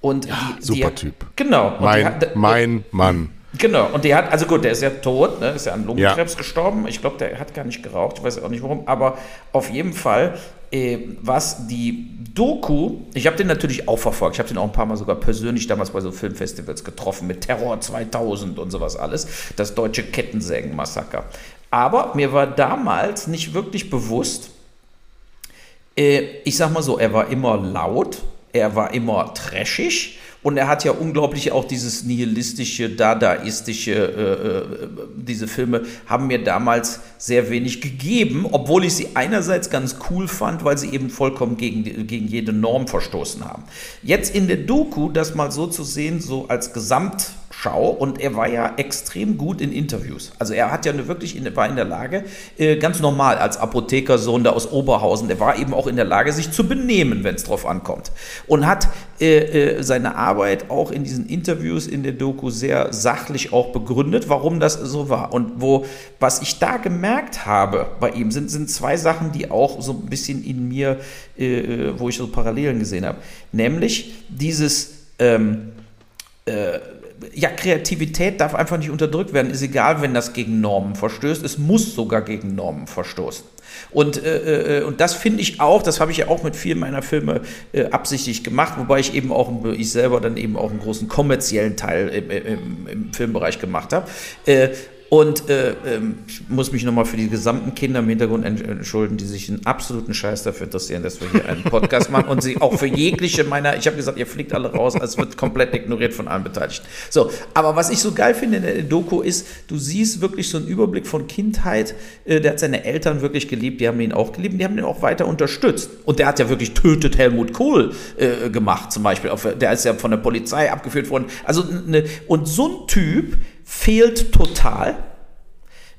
Und ja, die, super die, Typ. Genau. Mein, hat, mein Mann. Genau, und der hat, also gut, der ist ja tot, ne, ist ja an Lungenkrebs ja. gestorben. Ich glaube, der hat gar nicht geraucht, ich weiß auch nicht warum, aber auf jeden Fall, äh, was die Doku, ich habe den natürlich auch verfolgt, ich habe den auch ein paar Mal sogar persönlich damals bei so Filmfestivals getroffen, mit Terror 2000 und sowas alles, das deutsche Kettensägen-Massaker. Aber mir war damals nicht wirklich bewusst, äh, ich sag mal so, er war immer laut, er war immer trashig und er hat ja unglaublich auch dieses nihilistische, dadaistische, äh, äh, diese Filme haben mir damals sehr wenig gegeben, obwohl ich sie einerseits ganz cool fand, weil sie eben vollkommen gegen, gegen jede Norm verstoßen haben. Jetzt in der Doku das mal so zu sehen, so als Gesamt Schau und er war ja extrem gut in Interviews. Also er hat ja wirklich in, war in der Lage, äh, ganz normal als Apothekersohn da aus Oberhausen, der war eben auch in der Lage, sich zu benehmen, wenn es drauf ankommt. Und hat äh, äh, seine Arbeit auch in diesen Interviews in der Doku sehr sachlich auch begründet, warum das so war. Und wo, was ich da gemerkt habe bei ihm, sind, sind zwei Sachen, die auch so ein bisschen in mir, äh, äh, wo ich so Parallelen gesehen habe. Nämlich dieses ähm, äh, ja, Kreativität darf einfach nicht unterdrückt werden. Ist egal, wenn das gegen Normen verstößt. Es muss sogar gegen Normen verstoßen. Und, äh, äh, und das finde ich auch, das habe ich ja auch mit vielen meiner Filme äh, absichtlich gemacht, wobei ich eben auch, ich selber dann eben auch einen großen kommerziellen Teil im, im, im Filmbereich gemacht habe. Äh, und äh, ähm, ich muss mich nochmal für die gesamten Kinder im Hintergrund entschuldigen, die sich einen absoluten Scheiß dafür interessieren, dass wir hier einen Podcast machen. Und sie auch für jegliche meiner, ich habe gesagt, ihr fliegt alle raus, es wird komplett ignoriert von allen Beteiligten. So, aber was ich so geil finde in der Doku ist, du siehst wirklich so einen Überblick von Kindheit. Äh, der hat seine Eltern wirklich geliebt, die haben ihn auch geliebt, die haben ihn auch weiter unterstützt. Und der hat ja wirklich tötet Helmut Kohl äh, gemacht, zum Beispiel. Der ist ja von der Polizei abgeführt worden. Also, ne, und so ein Typ, fehlt total.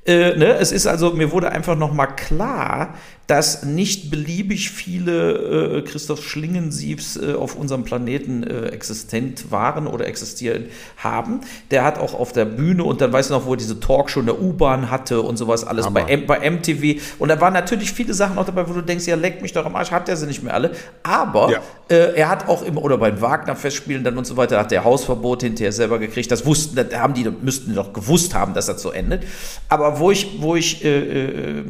Äh, ne? Es ist also, mir wurde einfach nochmal klar, dass nicht beliebig viele äh, Christoph Schlingensiefs äh, auf unserem Planeten äh, existent waren oder existieren haben. Der hat auch auf der Bühne und dann weißt du noch, wo er diese Talkshow in der U-Bahn hatte und sowas alles bei, M bei MTV. Und da waren natürlich viele Sachen auch dabei, wo du denkst, ja, leck mich doch am Arsch, hat er sie nicht mehr alle. Aber ja. Äh, er hat auch immer, oder beim Wagner-Festspielen dann und so weiter, hat der Hausverbot hinterher selber gekriegt. Das wussten, da haben die, müssten die doch gewusst haben, dass das so endet. Aber wo ich, wo ich, äh, äh,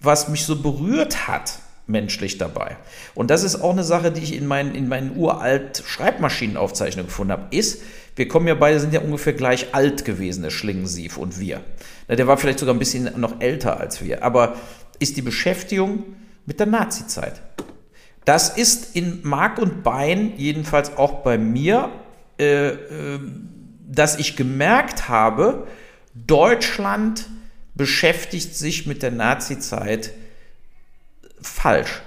was mich so berührt hat, menschlich dabei. Und das ist auch eine Sache, die ich in meinen, in meinen uralt Schreibmaschinenaufzeichnungen gefunden habe, ist, wir kommen ja beide, sind ja ungefähr gleich alt gewesen, der Schlingensief und wir. Der war vielleicht sogar ein bisschen noch älter als wir, aber ist die Beschäftigung mit der Nazizeit. Das ist in Mark und Bein, jedenfalls auch bei mir, äh, äh, dass ich gemerkt habe, Deutschland beschäftigt sich mit der Nazizeit falsch.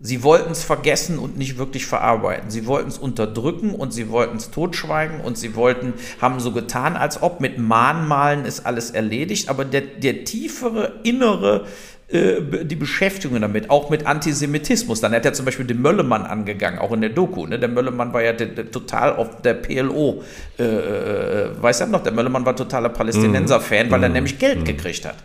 Sie wollten es vergessen und nicht wirklich verarbeiten. Sie wollten es unterdrücken und sie wollten es totschweigen und sie wollten, haben so getan, als ob mit Mahnmalen ist alles erledigt. Aber der, der tiefere, innere äh, die Beschäftigung damit, auch mit Antisemitismus. Dann hat er zum Beispiel den Möllemann angegangen, auch in der Doku. Ne? Der Möllemann war ja der, der, total auf der PLO. Äh, äh, weiß er noch, der Möllemann war totaler Palästinenser-Fan, weil er mhm. nämlich Geld mhm. gekriegt hat.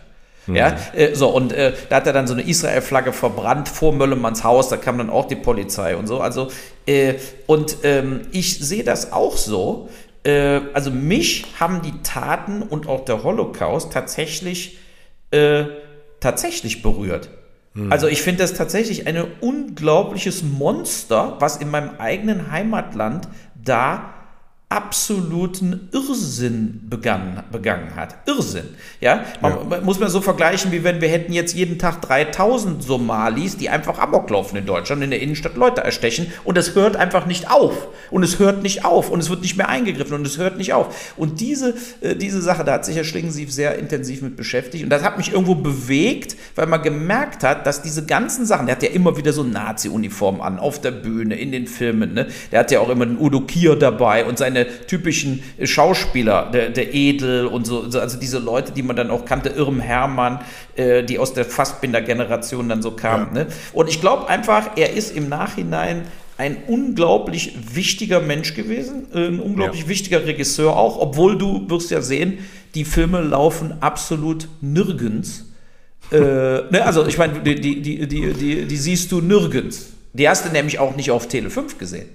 Mhm. Ja, äh, so, und äh, da hat er dann so eine Israel-Flagge verbrannt vor Möllemanns Haus, da kam dann auch die Polizei und so. Also, äh, und ähm, ich sehe das auch so. Äh, also, mich haben die Taten und auch der Holocaust tatsächlich äh, tatsächlich berührt. Hm. Also ich finde das tatsächlich ein unglaubliches Monster, was in meinem eigenen Heimatland da absoluten Irrsinn begangen, begangen hat. Irrsinn. Ja? Man, ja. muss man so vergleichen, wie wenn wir hätten jetzt jeden Tag 3000 Somalis, die einfach Amok laufen in Deutschland, in der Innenstadt Leute erstechen und es hört einfach nicht auf. Und es hört nicht auf und es wird nicht mehr eingegriffen und es hört nicht auf. Und diese, äh, diese Sache, da hat sich Herr Schlingensief sehr intensiv mit beschäftigt und das hat mich irgendwo bewegt, weil man gemerkt hat, dass diese ganzen Sachen, der hat ja immer wieder so Nazi-Uniform an, auf der Bühne, in den Filmen, ne? der hat ja auch immer den Udo Kier dabei und seine typischen Schauspieler, der, der Edel und so, also diese Leute, die man dann auch kannte, Irm Hermann, äh, die aus der Fassbinder-Generation dann so kamen. Ja. Ne? Und ich glaube einfach, er ist im Nachhinein ein unglaublich wichtiger Mensch gewesen, äh, ein unglaublich ja. wichtiger Regisseur auch, obwohl du wirst ja sehen, die Filme laufen absolut nirgends. äh, ne, also ich meine, die, die, die, die, die siehst du nirgends. Die hast du nämlich auch nicht auf Tele 5 gesehen.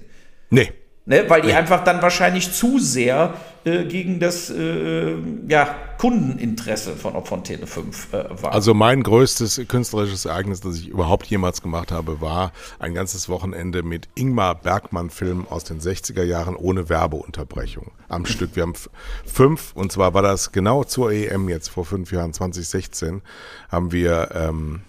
Nee. Ne, weil die ja. einfach dann wahrscheinlich zu sehr äh, gegen das äh, ja, Kundeninteresse von, von Tele5 äh, war. Also mein größtes künstlerisches Ereignis, das ich überhaupt jemals gemacht habe, war ein ganzes Wochenende mit Ingmar Bergmann-Filmen aus den 60er Jahren ohne Werbeunterbrechung am Stück. Wir haben fünf, und zwar war das genau zur EM jetzt vor fünf Jahren, 2016, haben wir ähm,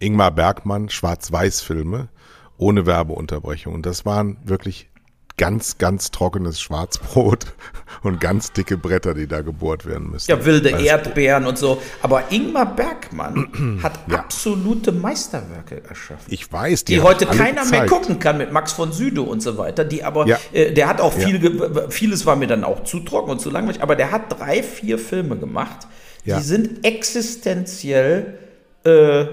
Ingmar Bergmann Schwarz-Weiß-Filme ohne Werbeunterbrechung. Und das waren wirklich ganz, ganz trockenes Schwarzbrot und ganz dicke Bretter, die da gebohrt werden müssen. Ja, wilde also, Erdbeeren und so. Aber Ingmar Bergmann hat ja. absolute Meisterwerke erschaffen. Ich weiß, die, die heute keiner gezeigt. mehr gucken kann mit Max von Südow und so weiter. Die aber, ja. äh, der hat auch viel, ja. vieles war mir dann auch zu trocken und zu langweilig, aber der hat drei, vier Filme gemacht, die sind existenziell äh,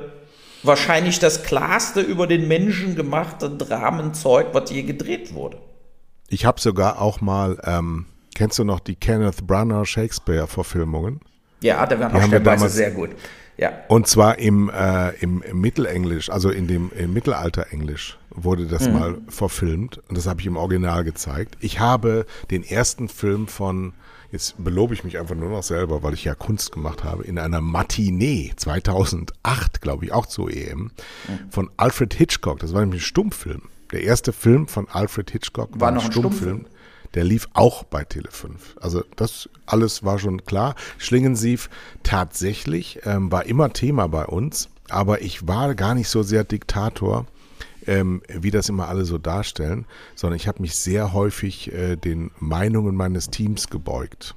wahrscheinlich das klarste über den Menschen gemachte Dramenzeug, was je gedreht wurde. Ich habe sogar auch mal, ähm, kennst du noch die Kenneth Branagh Shakespeare-Verfilmungen? Ja, da waren auch stellenweise sehr gut. Ja. Und zwar im, äh, im, im Mittelenglisch, also in dem im Mittelalterenglisch wurde das mhm. mal verfilmt und das habe ich im Original gezeigt. Ich habe den ersten Film von, jetzt belobe ich mich einfach nur noch selber, weil ich ja Kunst gemacht habe, in einer Matinee 2008, glaube ich, auch zur EM, mhm. von Alfred Hitchcock. Das war nämlich ein Stummfilm. Der erste Film von Alfred Hitchcock war, war noch ein Stummfilm. Stummfilm. Der lief auch bei Tele5. Also das alles war schon klar. Schlingensief tatsächlich ähm, war immer Thema bei uns, aber ich war gar nicht so sehr Diktator, ähm, wie das immer alle so darstellen, sondern ich habe mich sehr häufig äh, den Meinungen meines Teams gebeugt.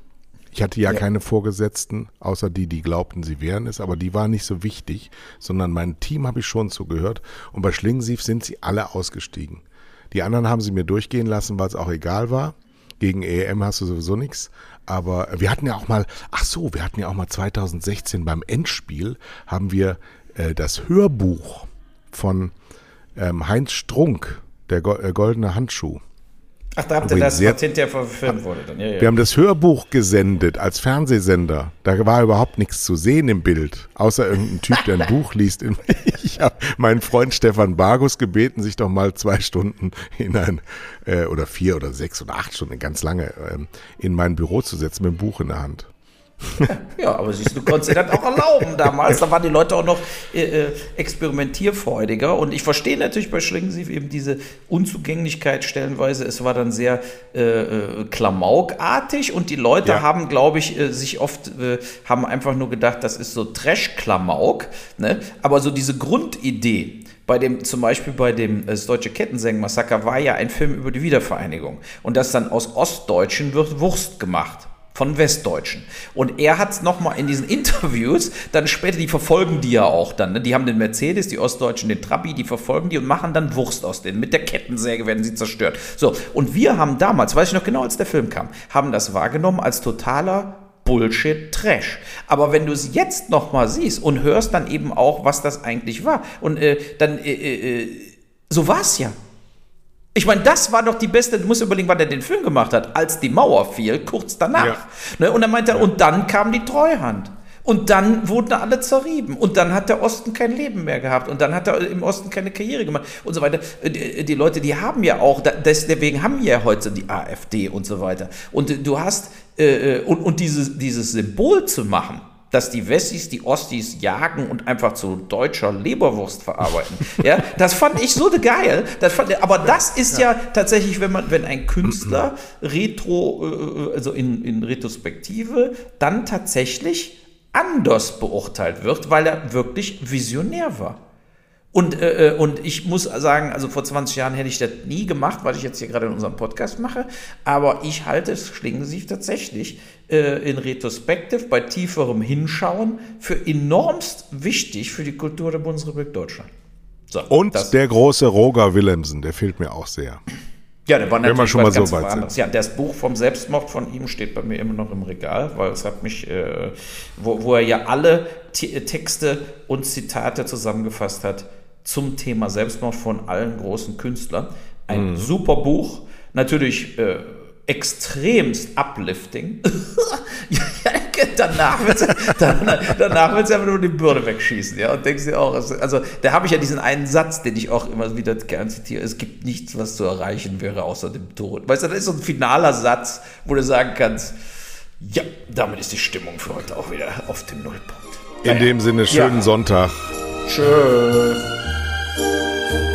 Ich hatte ja, ja, keine Vorgesetzten, außer die, die glaubten, sie wären es, aber die waren nicht so wichtig, sondern mein Team habe ich schon zugehört. Und bei Schlingensief sind sie alle ausgestiegen. Die anderen haben sie mir durchgehen lassen, weil es auch egal war. Gegen EM hast du sowieso nichts. Aber wir hatten ja auch mal, ach so, wir hatten ja auch mal 2016 beim Endspiel, haben wir äh, das Hörbuch von ähm, Heinz Strunk, der Go äh, Goldene Handschuh. Ach, da habt ihr das, was hinterher verfilmt wurde dann. Ja, ja. Wir haben das Hörbuch gesendet als Fernsehsender. Da war überhaupt nichts zu sehen im Bild, außer irgendein Typ, der ein Buch liest. Ich habe meinen Freund Stefan Bargus gebeten, sich doch mal zwei Stunden in ein, äh, oder vier oder sechs oder acht Stunden, ganz lange, ähm, in mein Büro zu setzen mit einem Buch in der Hand. Ja, aber siehst du, konntest dir das auch erlauben damals. Da waren die Leute auch noch äh, äh, experimentierfreudiger. Und ich verstehe natürlich bei Schlingensief eben diese Unzugänglichkeit stellenweise. Es war dann sehr äh, äh, klamaukartig und die Leute ja. haben, glaube ich, äh, sich oft, äh, haben einfach nur gedacht, das ist so Trash-Klamauk. Ne? Aber so diese Grundidee, bei dem, zum Beispiel bei dem das Deutsche Kettensägen-Massaker war ja ein Film über die Wiedervereinigung. Und das dann aus Ostdeutschen wird Wurst gemacht von Westdeutschen. Und er hat es nochmal in diesen Interviews, dann später, die verfolgen die ja auch dann. Ne? Die haben den Mercedes, die Ostdeutschen den Trabi, die verfolgen die und machen dann Wurst aus denen. Mit der Kettensäge werden sie zerstört. So, und wir haben damals, weiß ich noch genau, als der Film kam, haben das wahrgenommen als totaler Bullshit Trash. Aber wenn du es jetzt nochmal siehst und hörst dann eben auch, was das eigentlich war, und äh, dann, äh, äh, äh so war es ja. Ich meine, das war doch die beste, du musst überlegen, wann er den Film gemacht hat, als die Mauer fiel, kurz danach. Ja. Ne? Und dann meinte er, ja. und dann kam die Treuhand. Und dann wurden alle zerrieben. Und dann hat der Osten kein Leben mehr gehabt. Und dann hat er im Osten keine Karriere gemacht und so weiter. Die, die Leute, die haben ja auch, deswegen haben wir ja heute die AfD und so weiter. Und du hast, äh, äh, und, und dieses, dieses Symbol zu machen, dass die Wessis die Ostis jagen und einfach zu deutscher Leberwurst verarbeiten. Ja, das fand ich so geil. Das fand, aber das ist ja. ja tatsächlich, wenn man, wenn ein Künstler retro, äh, also in, in Retrospektive, dann tatsächlich anders beurteilt wird, weil er wirklich visionär war. Und, äh, äh und ich muss sagen, also vor 20 Jahren hätte ich das nie gemacht, was ich jetzt hier gerade in unserem Podcast mache. Aber ich halte es Schlingensief tatsächlich äh, in Retrospektiv bei tieferem Hinschauen für enormst wichtig für die Kultur der Bundesrepublik Deutschland. So, und das. der große Roger Willemsen, der fehlt mir auch sehr. Ja, der war natürlich Wenn schon mal so weit sind. Ja, das Buch vom Selbstmord von ihm steht bei mir immer noch im Regal, weil es hat mich, äh, wo, wo er ja alle T Texte und Zitate zusammengefasst hat zum Thema Selbstmord von allen großen Künstlern. Ein mhm. super Buch, natürlich äh, extremst uplifting. danach wird es danach wird's einfach nur die Bürde wegschießen, ja, und denkst dir auch, also, also da habe ich ja diesen einen Satz, den ich auch immer wieder gern zitiere, es gibt nichts, was zu erreichen wäre, außer dem Tod. Weißt du, das ist so ein finaler Satz, wo du sagen kannst, ja, damit ist die Stimmung für heute auch wieder auf dem Nullpunkt. In dem Sinne, schönen ja. Sonntag. Tschüss. Música